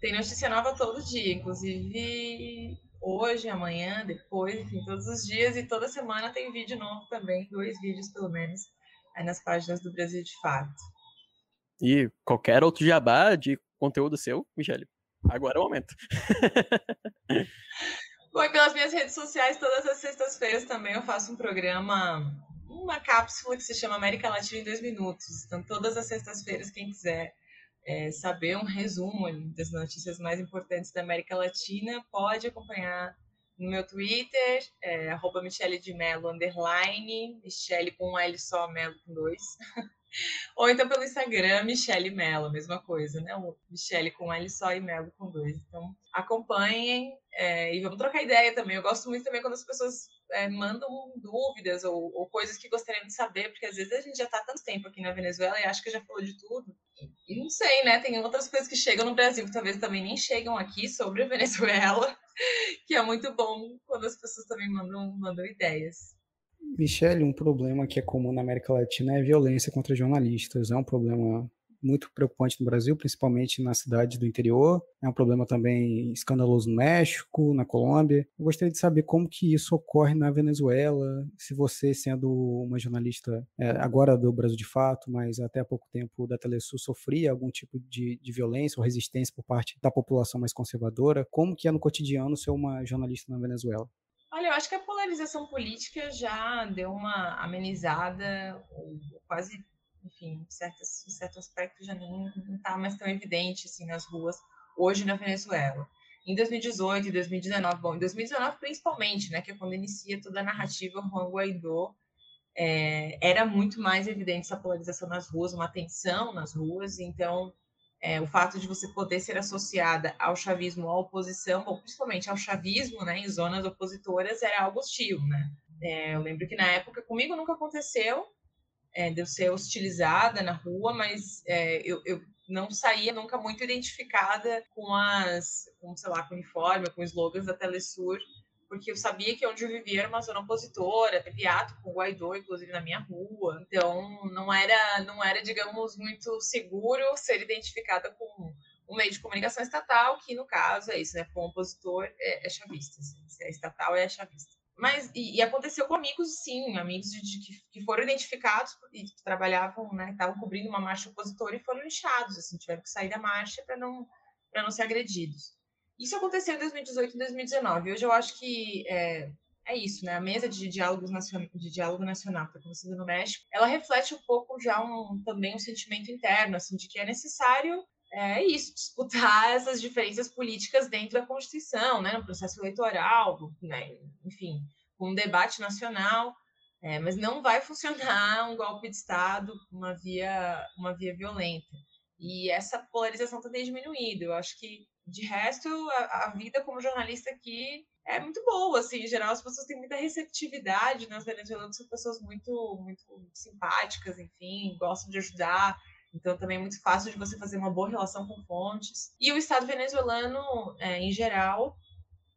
Tem notícia nova todo dia, inclusive hoje, amanhã, depois, enfim, todos os dias e toda semana tem vídeo novo também, dois vídeos pelo menos, aí nas páginas do Brasil de Fato.
E qualquer outro jabá de conteúdo seu, Michele? Agora é o momento.
Bom, pelas minhas redes sociais, todas as sextas-feiras também eu faço um programa, uma cápsula que se chama América Latina em dois minutos. Então, todas as sextas-feiras, quem quiser é, saber um resumo das notícias mais importantes da América Latina, pode acompanhar no meu Twitter, é, Michele de Mello, underline, Michele com um L só, Melo com dois. Ou então pelo Instagram, Michele Mello, mesma coisa, né? O Michele com L só e Mello com dois. Então, acompanhem é, e vamos trocar ideia também. Eu gosto muito também quando as pessoas é, mandam dúvidas ou, ou, coisas que gostariam de saber, porque às vezes a gente já está tanto tempo aqui na Venezuela e acha que já falou de tudo. E não sei, né? Tem outras coisas que chegam no Brasil que talvez também nem chegam aqui sobre a Venezuela, que é muito bom quando as pessoas também mandam, mandam ideias.
Michele, um problema que é comum na América Latina é violência contra jornalistas. É um problema muito preocupante no Brasil, principalmente nas cidades do interior. É um problema também escandaloso no México, na Colômbia. Eu gostaria de saber como que isso ocorre na Venezuela, se você, sendo uma jornalista é, agora do Brasil de Fato, mas até há pouco tempo da Telesul, sofria algum tipo de, de violência ou resistência por parte da população mais conservadora. Como que é no cotidiano ser uma jornalista na Venezuela?
Olha, eu acho que a polarização política já deu uma amenizada, ou quase, enfim, em, certos, em certo aspecto já nem está mais tão evidente assim nas ruas hoje na Venezuela. Em 2018 e 2019, bom, em 2019 principalmente, né, que é quando inicia toda a narrativa Juan Guaidó, é, era muito mais evidente essa polarização nas ruas, uma tensão nas ruas, então é, o fato de você poder ser associada ao chavismo, à oposição, ou principalmente ao chavismo, né, em zonas opositoras, era algo hostil, né? É, eu lembro que na época comigo nunca aconteceu é, de eu ser hostilizada na rua, mas é, eu, eu, não saía nunca muito identificada com as, com, sei lá, com o uniforme, com slogans da Telesur, porque eu sabia que onde eu vivia era uma zona opositora, teve ato com o Guaidó, inclusive na minha rua. Então, não era, não era, digamos, muito seguro ser identificada com um meio de comunicação estatal, que no caso é isso, né? Com opositor é, é chavista. Assim, se é estatal, é chavista. Mas, e, e, aconteceu com amigos, sim, amigos de, de, que, que, foram identificados e que trabalhavam, né, estavam cobrindo uma marcha opositora e foram lixados, assim, tiveram que sair da marcha para não, não ser agredidos. Isso aconteceu em 2018 e 2019. Hoje eu acho que é, é isso, né? A mesa de, diálogos nacion... de diálogo nacional que está acontecendo no México, ela reflete um pouco já um, também um sentimento interno, assim, de que é necessário é isso, disputar essas diferenças políticas dentro da Constituição, né, no processo eleitoral, né, enfim, um debate nacional, é, mas não vai funcionar um golpe de Estado, uma via, uma via violenta. E essa polarização está diminuindo. Eu acho que, de resto, a, a, vida como jornalista aqui é muito boa, assim, em geral as pessoas têm muita receptividade nas venezuelanas, são pessoas muito, muito simpáticas, enfim, gostam de ajudar, então, também é muito fácil de você fazer uma boa relação com fontes. E o Estado venezuelano, é, em geral,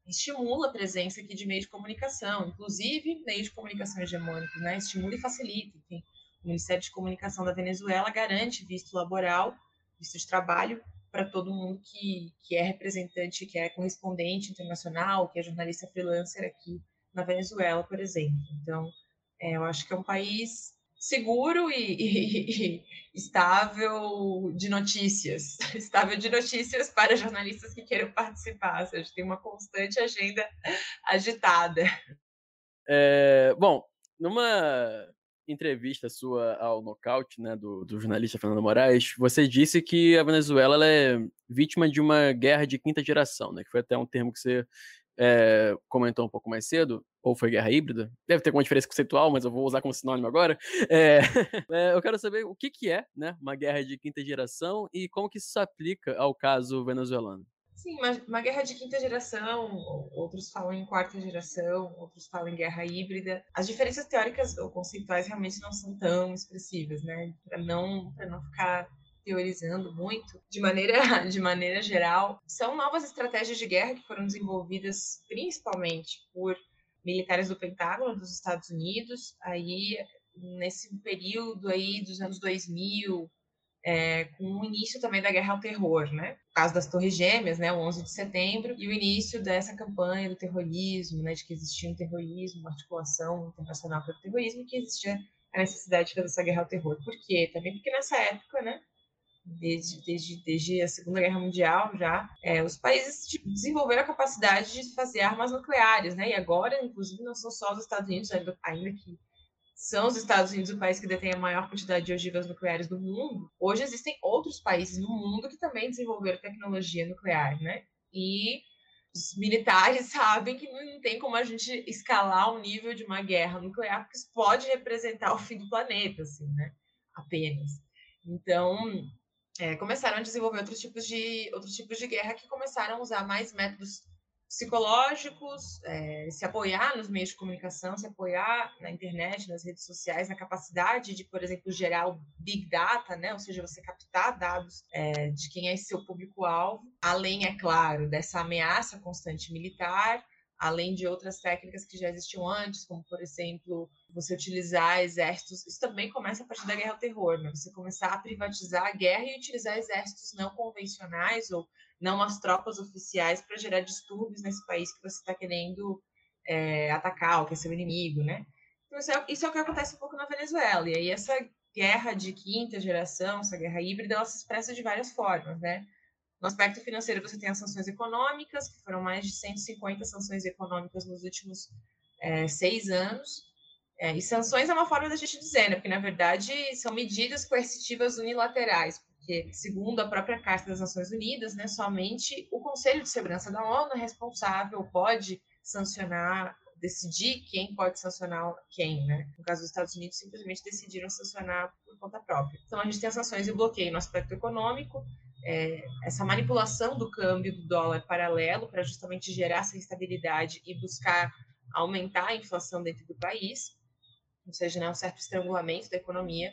estimula a presença aqui de meios de comunicação, inclusive meios de comunicação hegemônicos, né? Estimula e facilita. Enfim, o Ministério de Comunicação da Venezuela garante visto laboral, visto de trabalho, para todo mundo que, que é representante, que é correspondente internacional, que é jornalista freelancer aqui na Venezuela, por exemplo. Então, é, eu acho que é um país seguro e, e, e, estável de notícias, estável de notícias para jornalistas que queiram participar, ou seja, tem uma constante agenda agitada.
É, bom, numa entrevista sua ao Nocaute, né, do, do, jornalista Fernando Moraes, você disse que a Venezuela é vítima de uma guerra de quinta geração, né, que foi até um termo que você é, comentou um pouco mais cedo, ou foi guerra híbrida, deve ter alguma diferença conceitual, mas eu vou usar como sinônimo agora. É, é, eu quero saber o que, que é né, uma guerra de quinta geração e como que isso se aplica ao caso venezuelano.
Sim, uma, uma, guerra de quinta geração, outros falam em quarta geração, outros falam em guerra híbrida. As diferenças teóricas ou conceituais realmente não são tão expressivas, né? Para não, não ficar teorizando muito, de maneira, de maneira geral, são novas estratégias de guerra que foram desenvolvidas principalmente por militares do Pentágono dos Estados Unidos, aí nesse período aí dos anos 2000, é, com o início também da guerra ao terror, né? O caso das Torres Gêmeas, né, o 11 de setembro, e o início dessa campanha do terrorismo, né, de que existia um terrorismo, uma articulação internacional para o terrorismo, que existia a necessidade de fazer essa guerra ao terror. Por quê? Também porque nessa época, né, desde, desde, desde a Segunda Guerra Mundial já, é, os países tipo, desenvolveram a capacidade de fazer armas nucleares, né? E agora, inclusive, não são só os Estados Unidos, ainda, ainda que são os Estados Unidos o país que detém a maior quantidade de ogivas nucleares do mundo. Hoje existem outros países no mundo que também desenvolveram tecnologia nuclear, né? E os militares sabem que não tem como a gente escalar o nível de uma guerra nuclear, porque isso pode representar o fim do planeta, assim, né? Apenas. Então, é, começaram a desenvolver outros tipos de outros tipos de guerra que começaram a usar mais métodos psicológicos, é, se apoiar nos meios de comunicação, se apoiar na internet, nas redes sociais, na capacidade de, por exemplo, gerar o big data, né? Ou seja, você captar dados é, de quem é seu público-alvo, além, é claro, dessa ameaça constante militar, além de outras técnicas que já existiam antes, como, por exemplo, você utilizar exércitos. Isso também começa a partir da guerra ao terror, né? Você começar a privatizar a guerra e utilizar exércitos não convencionais ou não as tropas oficiais para gerar distúrbios nesse país que você está querendo é, atacar, ou que é seu inimigo, né? Então, isso é, isso é o que acontece um pouco na Venezuela. E aí, essa guerra de quinta geração, essa guerra híbrida, ela se expressa de várias formas, né? No aspecto financeiro, você tem as sanções econômicas, que foram mais de 150 sanções econômicas nos últimos é, seis anos. É, e sanções é uma forma da gente dizer, né? Porque, na verdade, são medidas coercitivas unilaterais, porque, segundo a própria Carta das Nações Unidas, né, somente o Conselho de Segurança da ONU é responsável, pode sancionar, decidir quem pode sancionar quem, né? No caso dos Estados Unidos, simplesmente decidiram sancionar por conta própria. Então, a gente tem as sanções e bloqueio no aspecto econômico, é, essa manipulação do câmbio do dólar paralelo para justamente gerar essa instabilidade e buscar aumentar a inflação dentro do país, ou seja, né, um certo estrangulamento da economia.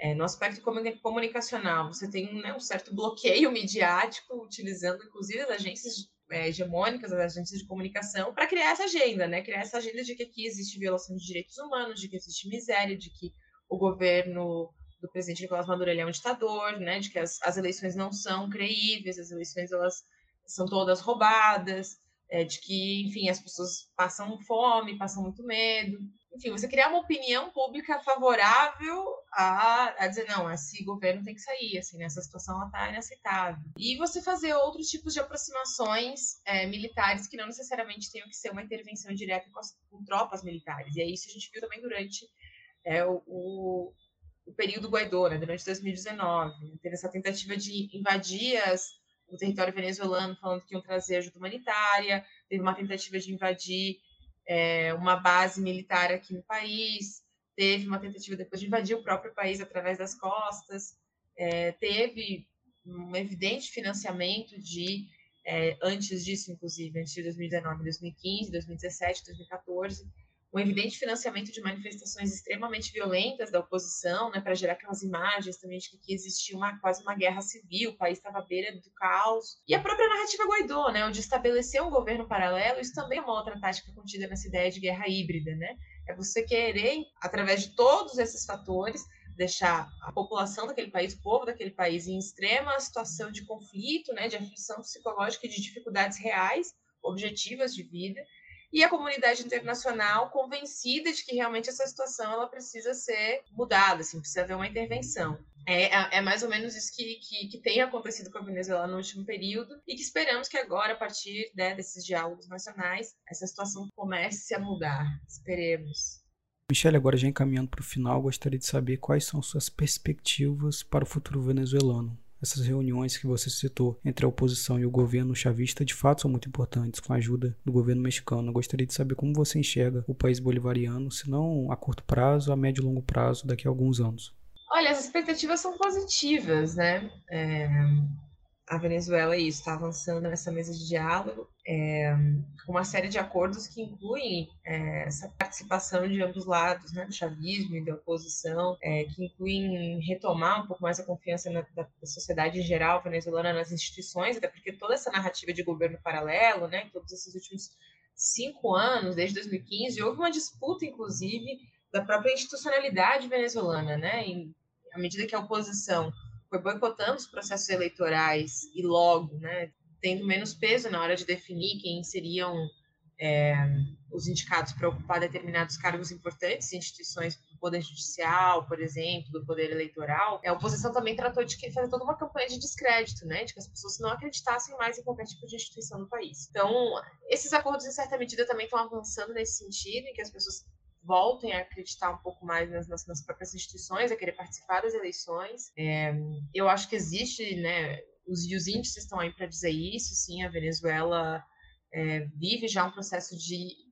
É, no aspecto comunicacional, você tem né, um certo bloqueio midiático, utilizando inclusive as agências é, hegemônicas, as agências de comunicação, para criar essa agenda, né? Criar essa agenda de que aqui existe violação de direitos humanos, de que existe miséria, de que o governo do presidente Nicolás Maduro é um ditador, né, de que as, as eleições não são creíveis, as eleições elas são todas roubadas, é, de que, enfim, as pessoas passam fome, passam muito medo. Enfim, você criar uma opinião pública favorável a, a dizer, não, esse governo tem que sair, assim, nessa situação está inaceitável. E você fazer outros tipos de aproximações é, militares que não necessariamente tenham que ser uma intervenção direta com, as, com tropas militares. E é isso que a gente viu também durante é, o, o, o período Guaidó, né, durante 2019. Teve essa tentativa de invadir as, o território venezuelano, falando que iam trazer ajuda humanitária, teve uma tentativa de invadir é, uma base militar aqui no país, teve uma tentativa depois de invadir o próprio país através das costas, é, teve um evidente financiamento de, é, antes disso, inclusive, antes de 2019, 2015, 2017, 2014, um evidente financiamento de manifestações extremamente violentas da oposição, né, para gerar aquelas imagens também de que existia uma, quase uma guerra civil, o país estava à beira do caos. E a própria narrativa Guaidó, né, onde estabelecer um governo paralelo, isso também é uma outra tática contida nessa ideia de guerra híbrida, né? É você querer, através de todos esses fatores, deixar a população daquele país, o povo daquele país, em extrema situação de conflito, né, de aflição psicológica e de dificuldades reais, objetivas de vida, e a comunidade internacional convencida de que realmente essa situação ela precisa ser mudada, assim, precisa haver uma intervenção. É, é, é mais ou menos isso que, que, que, tem acontecido com a Venezuela no último período e que esperamos que agora, a partir né, desses diálogos nacionais, essa situação comece a mudar. Esperemos.
Michele, agora já encaminhando para o final, gostaria de saber quais são suas perspectivas para o futuro venezuelano essas reuniões que você citou entre a oposição e o governo chavista de fato são muito importantes, com a ajuda do governo mexicano. Eu gostaria de saber como você enxerga o país bolivariano, se não a curto prazo, a médio e longo prazo, daqui a alguns anos.
Olha, as expectativas são positivas, né? É a Venezuela é está avançando nessa mesa de diálogo é, com uma série de acordos que incluem é, essa participação de ambos lados, né, do chavismo e da oposição, é, que incluem retomar um pouco mais a confiança na, da, da, sociedade em geral venezuelana nas instituições, até porque toda essa narrativa de governo paralelo, né, todos esses últimos cinco anos, desde 2015, houve uma disputa, inclusive, da própria institucionalidade venezuelana, né, em, à medida que a oposição foi boicotando os processos eleitorais e logo, né, tendo menos peso na hora de definir quem seriam é, os indicados para ocupar determinados cargos importantes, instituições do Poder Judicial, por exemplo, do Poder Eleitoral, a oposição também tratou de fazer toda uma campanha de descrédito, né, de que as pessoas não acreditassem mais em qualquer tipo de instituição no país. Então, esses acordos, em certa medida, também estão avançando nesse sentido, em que as pessoas voltem a acreditar um pouco mais nas, nas, nas próprias instituições, a querer participar das eleições. É, eu acho que existe, né, os, os índices estão aí para dizer isso, sim, a Venezuela é, vive já um processo de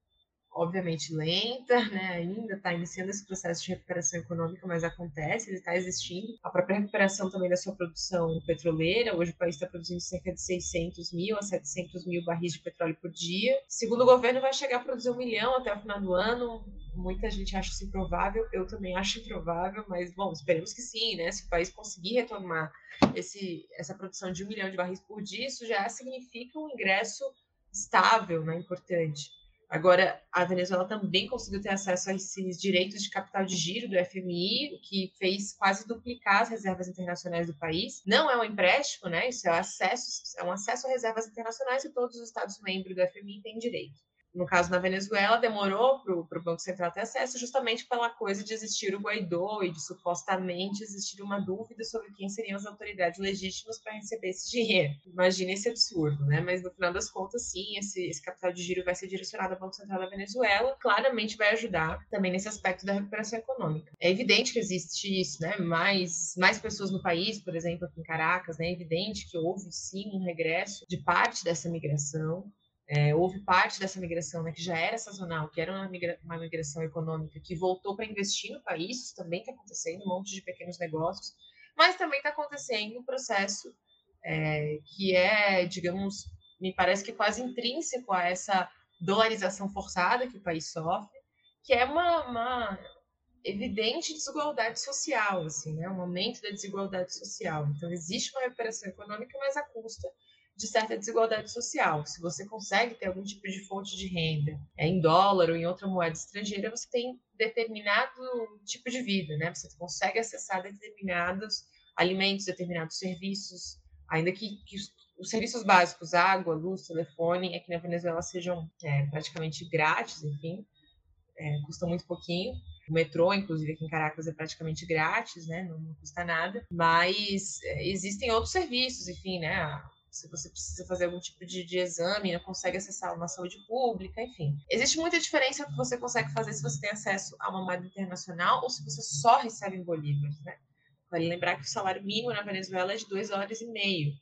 obviamente lenta, né? ainda está iniciando esse processo de recuperação econômica, mas acontece, ele está existindo. A própria recuperação também da sua produção petroleira, hoje o país está produzindo cerca de 600 mil a 700 mil barris de petróleo por dia. Segundo o governo, vai chegar a produzir um milhão até o final do ano. Muita gente acha isso improvável, eu também acho improvável, mas bom, esperemos que sim, né? Se o país conseguir retomar esse, essa produção de um milhão de barris por dia, isso já significa um ingresso estável, né? Importante. Agora, a Venezuela também conseguiu ter acesso a esses direitos de capital de giro do FMI, que fez quase duplicar as reservas internacionais do país. Não é um empréstimo, né? Isso é, acesso, é um acesso a reservas internacionais que todos os Estados-membros do FMI têm direito no caso na Venezuela, demorou para o Banco Central ter acesso justamente pela coisa de existir o Guaidó e de supostamente existir uma dúvida sobre quem seriam as autoridades legítimas para receber esse dinheiro. Imagina esse absurdo, né? Mas no final das contas, sim, esse, esse capital de giro vai ser direcionado ao Banco Central da Venezuela, claramente vai ajudar também nesse aspecto da recuperação econômica. É evidente que existe isso, né? Mais, mais pessoas no país, por exemplo, aqui em Caracas, né? É evidente que houve sim um regresso de parte dessa migração. É, houve parte dessa migração né, que já era sazonal, que era uma, migra uma migração econômica, que voltou para investir no país, isso também está acontecendo, um monte de pequenos negócios, mas também está acontecendo um processo é, que é, digamos, me parece que quase intrínseco a essa dolarização forçada que o país sofre, que é uma, uma evidente desigualdade social, assim, né? um aumento da desigualdade social. Então, existe uma recuperação econômica, mas à custa de certa desigualdade social. Se você consegue ter algum tipo de fonte de renda é, em dólar ou em outra moeda estrangeira, você tem determinado tipo de vida, né? Você consegue acessar determinados alimentos, determinados serviços, ainda que, que os, os, serviços básicos, água, luz, telefone, aqui na Venezuela sejam é, praticamente grátis, enfim, é, custam muito pouquinho O metrô, inclusive, aqui em Caracas é praticamente grátis, né? Não, não custa nada. Mas é, existem outros serviços, enfim, né? Se você precisa fazer algum tipo de, de exame, não consegue acessar uma saúde pública, enfim. Existe muita diferença que você consegue fazer se você tem acesso a uma moeda internacional ou se você só recebe em bolívares, né? Vale lembrar que o salário mínimo na Venezuela é de 2 horas e meio.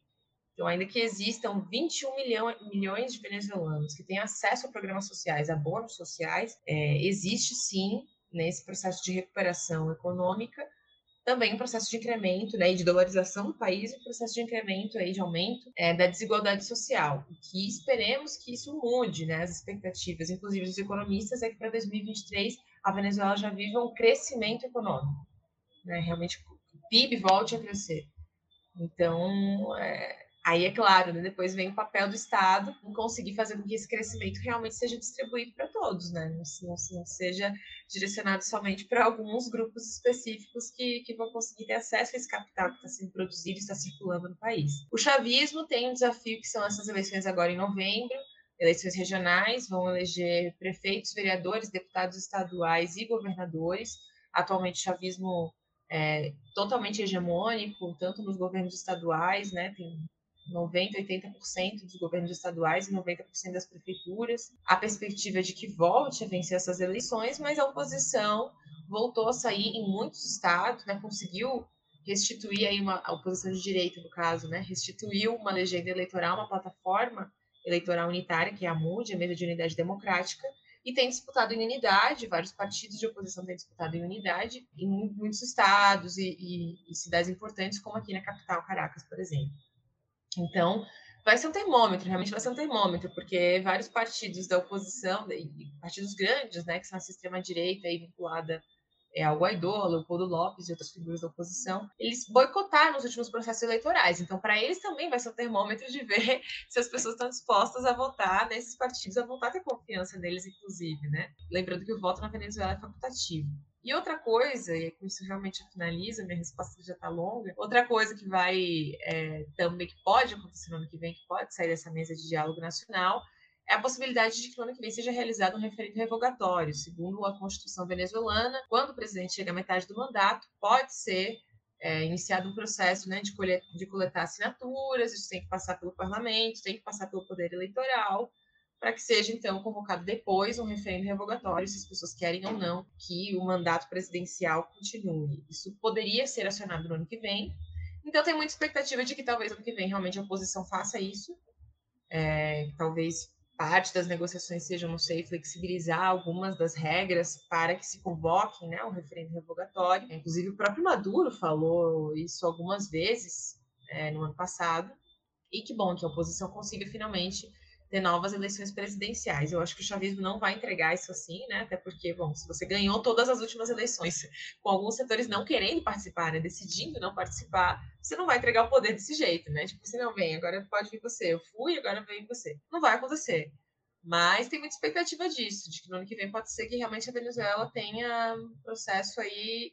Então, ainda que existam 21 milhão, milhões de venezuelanos que têm acesso a programas sociais, a bônus sociais, é, existe sim, nesse processo de recuperação econômica, também um processo de incremento né, e de dolarização do país e um processo de incremento aí, de aumento é, da desigualdade social. Que esperemos que isso mude, né, as expectativas, inclusive dos economistas, é que para 2023 a Venezuela já viva um crescimento econômico. Né, realmente o PIB volte a crescer. Então, é, Aí, é claro, né, depois vem o papel do Estado em conseguir fazer com que esse crescimento realmente seja distribuído para todos, né? Não, não, seja direcionado somente para alguns grupos específicos que, que vão conseguir ter acesso a esse capital que está sendo produzido e está circulando no país. O chavismo tem um desafio que são essas eleições agora em novembro, eleições regionais, vão eleger prefeitos, vereadores, deputados estaduais e governadores. Atualmente, o chavismo é totalmente hegemônico, tanto nos governos estaduais, né? Tem 90%, 80% dos governos estaduais e 90% das prefeituras. A perspectiva de que volte a vencer essas eleições, mas a oposição voltou a sair em muitos estados, né, conseguiu restituir aí uma a oposição de direita no caso, né, restituiu uma legenda eleitoral, uma plataforma eleitoral unitária que é a MUD, a Mesa de Unidade Democrática, e tem disputado em unidade, vários partidos de oposição têm disputado em unidade em muitos estados e, e, e cidades importantes, como aqui na capital, Caracas, por exemplo. Então, vai ser um termômetro, realmente vai ser um termômetro, porque vários partidos da oposição, partidos grandes, né, que são essa extrema-direita aí vinculada é, ao Guaidó, ao Leopoldo Lopes e outras figuras da oposição, eles boicotaram os últimos processos eleitorais. Então, para eles também vai ser um termômetro de ver se as pessoas estão dispostas a votar nesses partidos, a voltar a ter confiança neles, inclusive, né? Lembrando que o voto na Venezuela é facultativo. E outra coisa, e com isso realmente finaliza, minha resposta já está longa, outra coisa que vai é, também, que pode acontecer no ano que vem, que pode sair dessa mesa de diálogo nacional, é a possibilidade de que no ano que vem seja realizado um referendo revogatório. Segundo a Constituição venezuelana, quando o presidente chega à metade do mandato, pode ser é, iniciado um processo né, de, colher, de coletar assinaturas, isso tem que passar pelo parlamento, tem que passar pelo poder eleitoral, para que seja, então, convocado depois um referendo revogatório, se as pessoas querem ou não que o mandato presidencial continue. Isso poderia ser acionado no ano que vem. Então, tem muita expectativa de que talvez ano que vem realmente a oposição faça isso. É, talvez parte das negociações seja, não sei, flexibilizar algumas das regras para que se convoque né, o referendo revogatório. Inclusive, o próprio Maduro falou isso algumas vezes é, no ano passado. E que bom que a oposição consiga finalmente ter novas eleições presidenciais. Eu acho que o chavismo não vai entregar isso assim, né? Até porque, bom, se você ganhou todas as últimas eleições, com alguns setores não querendo participar, né? decidindo não participar, você não vai entregar o poder desse jeito, né? Tipo, você não vem, agora pode vir você. Eu fui, agora vem você. Não vai acontecer. Mas tem muita expectativa disso, de que no ano que vem pode ser que realmente a Venezuela tenha um processo aí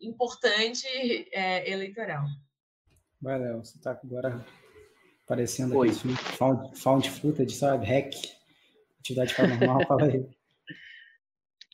importante é, eleitoral.
Vai, Léo, você está agora Parecendo Oi. aquele found, found footage, sabe? Hack. Atividade paranormal, fala aí.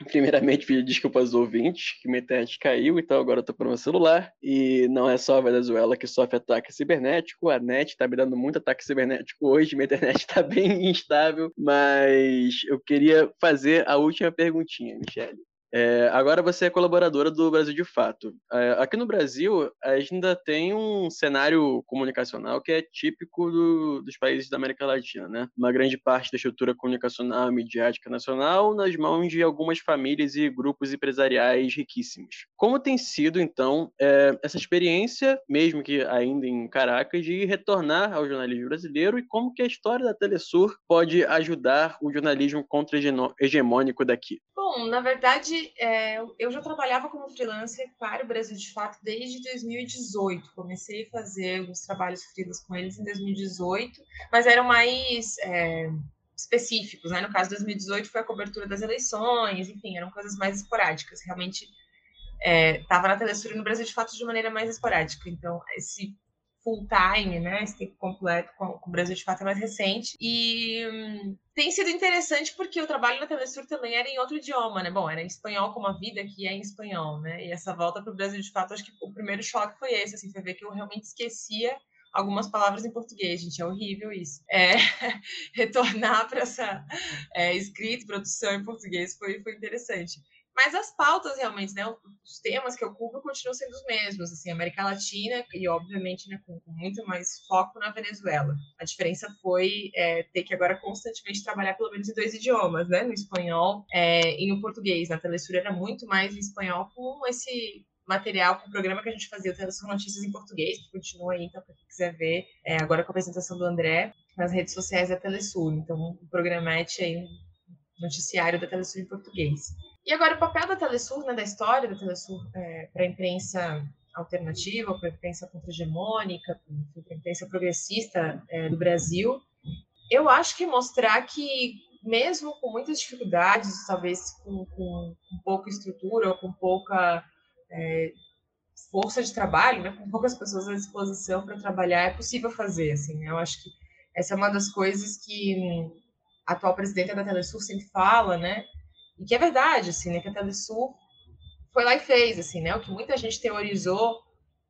Primeiramente, pedir desculpas aos ouvintes, que minha internet caiu, então agora eu tô para o meu celular. E não é só a Venezuela que sofre ataque cibernético, a net tá me dando muito ataque cibernético hoje, minha internet tá bem instável, mas eu queria fazer a última perguntinha, Michele. É, agora você é colaboradora do Brasil de Fato. É, aqui no Brasil, ainda tem um cenário comunicacional que é típico do, dos países da América Latina, né? Uma grande parte da estrutura comunicacional e midiática nacional nas mãos de algumas famílias e grupos empresariais riquíssimos. Como tem sido, então, é, essa experiência, mesmo que ainda em Caracas, de retornar ao jornalismo brasileiro e como que a história da Telesur pode ajudar o jornalismo contra-hegemônico daqui?
Bom, na verdade, é, eu já trabalhava como freelancer para o Brasil de Fato desde 2018. Comecei a fazer alguns trabalhos freelas com eles em 2018, mas eram mais é, específicos, né? No caso, 2018 foi a cobertura das eleições, enfim, eram coisas mais esporádicas. Realmente estava é, na Telesur no Brasil de Fato de maneira mais esporádica. Então, esse full time, né? Esse tempo completo com, o Brasil de fato é mais recente. E hum, tem sido interessante porque o trabalho na Telesur também era em outro idioma, né? Bom, era em espanhol, como a vida que é em espanhol, né? E essa volta para o Brasil de fato, acho que o primeiro choque foi esse, assim, foi ver que eu realmente esquecia algumas palavras em português, gente, é horrível isso. É, retornar para essa é, escrita, produção em português foi, foi interessante. Mas as pautas realmente, né, os temas que eu cubro continuam sendo os mesmos, assim, América Latina e obviamente, né, com, muito mais foco na Venezuela. A diferença foi é, ter que agora constantemente trabalhar pelo menos em dois idiomas, né, no espanhol é, e no português. Na Telesur era muito mais em espanhol com esse material com o programa que a gente fazia, o Telesur Notícias em português, que continua aí, então, para quem quiser ver, é, agora com a apresentação do André, nas redes sociais da Telesur. Então, o programete aí, um noticiário da Telesur em português. E agora, o papel da Telesur, né, da história da Telesur é, para a imprensa alternativa, para a imprensa contra-hegemônica, para a imprensa progressista é, do Brasil, eu acho que mostrar que, mesmo com muitas dificuldades, talvez com, com, com pouca estrutura ou com pouca é, força de trabalho, né, com poucas pessoas à disposição para trabalhar, é possível fazer. Assim, né? Eu acho que essa é uma das coisas que a atual presidenta da Telesur sempre fala, né? E que é verdade, assim, né? Que a Telesul foi lá e fez, assim, né? O que muita gente teorizou,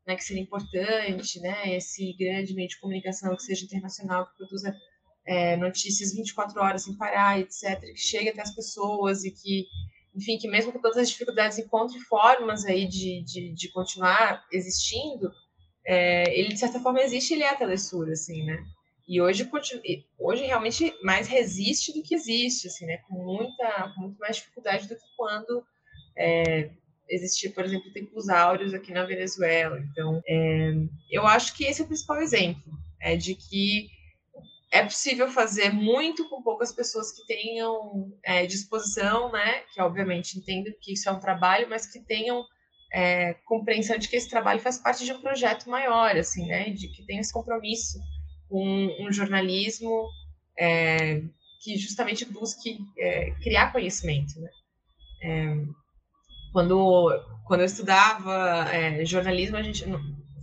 né? Que seria importante, né? Esse grande meio de comunicação que seja internacional, que produza é, notícias 24 horas sem parar, etc. Que chegue até as pessoas e que, enfim, que mesmo com todas as dificuldades encontre formas aí de, de, de continuar existindo. É, ele, de certa forma, existe, ele é a Telesur, assim, né? E hoje, hoje realmente mais resiste do que existe, assim, né? Com muita, com muito mais dificuldade do que quando é, existia, por exemplo, tempos áureos aqui na Venezuela. Então, é, eu acho que esse é o principal exemplo, é de que é possível fazer muito com poucas pessoas que tenham é, disposição, né? Que obviamente entendem que isso é um trabalho, mas que tenham é, compreensão de que esse trabalho faz parte de um projeto maior, assim, né? De que tem esse compromisso um, um jornalismo é, que justamente busque é, criar conhecimento. Né? É, quando, quando eu estudava é, jornalismo, a gente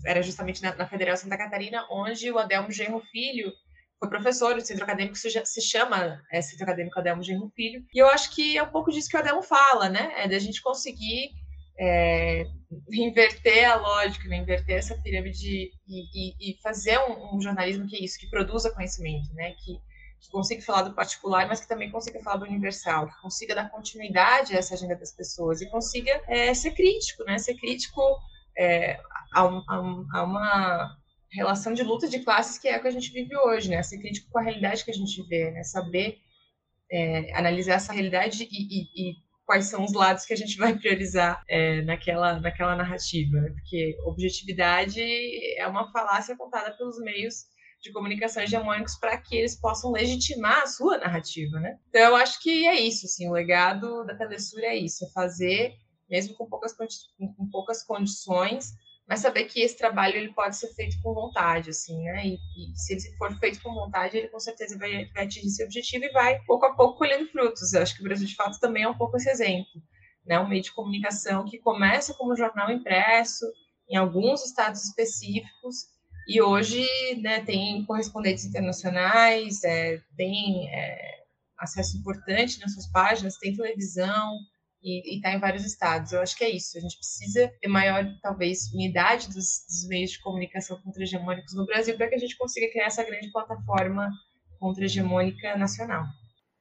era justamente na, na, Federal Santa Catarina, onde o Adelmo Genro Filho foi professor, o centro acadêmico se, se chama é, Centro Acadêmico Adelmo Genro Filho, e eu acho que é um pouco disso que o Adelmo fala, né? É da gente conseguir é, inverter a lógica, inverter essa pirâmide e, e, e fazer um, um, jornalismo que é isso, que produza conhecimento, né? Que, que, consiga falar do particular, mas que também consiga falar do universal, que consiga dar continuidade a essa agenda das pessoas e consiga é, ser crítico, né? Ser crítico é, a, a, uma relação de luta de classes que é a que a gente vive hoje, né? Ser crítico com a realidade que a gente vê, né? Saber é, analisar essa realidade e, e quais são os lados que a gente vai priorizar é, naquela, naquela narrativa, porque objetividade é uma falácia contada pelos meios de comunicação hegemônicos para que eles possam legitimar a sua narrativa, né? Então eu acho que é isso, assim, o legado da Telesur é isso, é fazer, mesmo com poucas, com poucas condições, mas saber que esse trabalho ele pode ser feito com vontade, assim, né? E, e se ele for feito com vontade, ele com certeza vai, vai, atingir seu objetivo e vai, pouco a pouco, colhendo frutos. Eu acho que o Brasil, de fato, também é um pouco esse exemplo, né? Um meio de comunicação que começa como jornal impresso, em alguns estados específicos, e hoje, né, tem correspondentes internacionais, é, tem é, acesso importante nas suas páginas, tem televisão, e está em vários estados. Eu acho que é isso. A gente precisa ter maior, talvez, unidade dos, dos meios de comunicação contra-hegemônicos no Brasil para que a gente consiga criar essa grande plataforma contra-hegemônica nacional.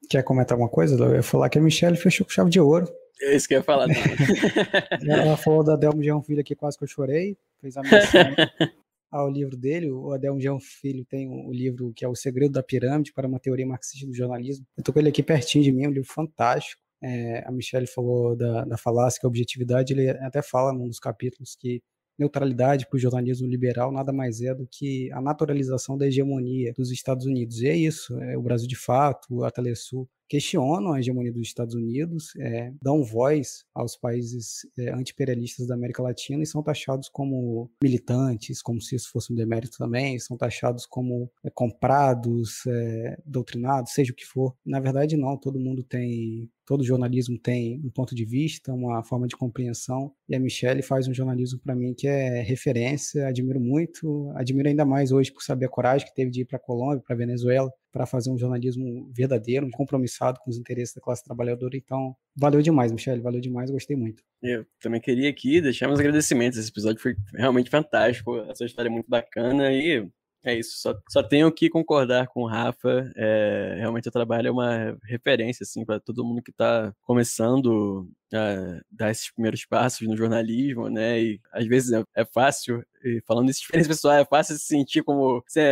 Quer comentar alguma coisa? Eu ia falar que a Michelle fechou com chave de ouro.
É isso que eu ia falar.
Ela falou da Adelmo Jean Filho aqui, quase que eu chorei. Fez a menção ao livro dele. O Adelmo Jean Filho tem o um livro que é O Segredo da Pirâmide para uma Teoria Marxista do Jornalismo. Eu tô com ele aqui pertinho de mim, um livro fantástico é, a Michelle falou da, da falácia, que a objetividade, ele até fala num dos capítulos que neutralidade para o jornalismo liberal nada mais é do que a naturalização da hegemonia dos Estados Unidos. E é isso, é o Brasil de fato, a Telesul, questionam a hegemonia dos Estados Unidos, é, dão voz aos países é, anti-imperialistas da América Latina e são taxados como militantes, como se isso fosse um demérito também, são taxados como é, comprados, é, doutrinados, seja o que for. Na verdade, não, todo mundo tem todo jornalismo tem um ponto de vista, uma forma de compreensão, e a Michelle faz um jornalismo para mim que é referência, admiro muito, admiro ainda mais hoje por saber a coragem que teve de ir para a Colômbia, para a Venezuela, para fazer um jornalismo verdadeiro, compromissado com os interesses da classe trabalhadora. Então, valeu demais, Michelle, valeu demais, gostei muito.
Eu também queria aqui deixar meus agradecimentos. Esse episódio foi realmente fantástico, essa história é muito bacana e é isso, só, só tenho que concordar com o Rafa. É, realmente o trabalho é uma referência assim, para todo mundo que está começando a dar esses primeiros passos no jornalismo, né? E às vezes é, é fácil, e falando isso experiência pessoal, é fácil se sentir como sem,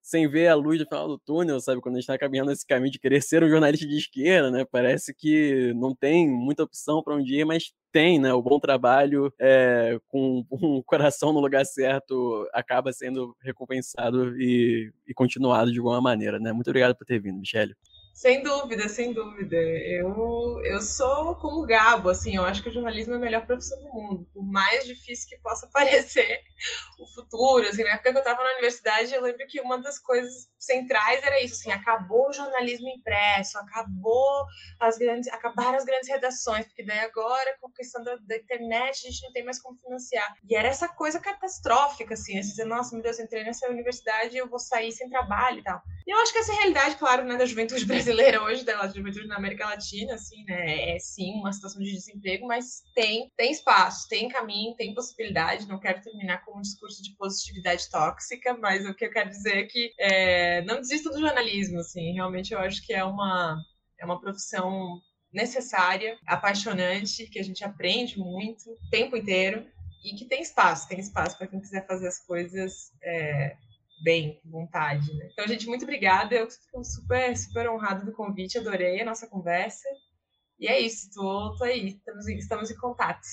sem ver a luz no final do túnel, sabe? Quando a gente está caminhando nesse caminho de querer ser um jornalista de esquerda, né? Parece que não tem muita opção para um dia, mas tem, né? O bom trabalho é, com um coração no lugar certo acaba sendo recompensado e, e continuado de alguma maneira, né? Muito obrigado por ter vindo, Michele.
Sem dúvida, sem dúvida. Eu, eu sou como o Gabo, assim, eu acho que o jornalismo é a melhor profissão do mundo. Por mais difícil que possa parecer o futuro, assim, na época que eu estava na universidade, eu lembro que uma das coisas centrais era isso, assim, acabou o jornalismo impresso, acabou as grandes, acabaram as grandes redações, porque daí agora, com a questão da, da internet, a gente não tem mais como financiar. E era essa coisa catastrófica, assim, assim dizer, nossa, meu Deus, eu entrei nessa universidade e eu vou sair sem trabalho e tal. E eu acho que essa realidade, claro, né, da juventude brasileira brasileira hoje, da juventude na América Latina, assim, né? É sim uma situação de desemprego, mas tem, tem espaço, tem caminho, tem possibilidade. Não quero terminar com um discurso de positividade tóxica, mas o que eu quero dizer é que é, não desista do jornalismo, assim. Realmente eu acho que é uma, é uma profissão necessária, apaixonante, que a gente aprende muito o tempo inteiro e que tem espaço, tem espaço para quem quiser fazer as coisas é, bem, vontade. Né? Então, gente, muito obrigada. Eu fico super, super honrada do convite, adorei a nossa conversa. E é isso, tô aí, estamos, estamos em contato.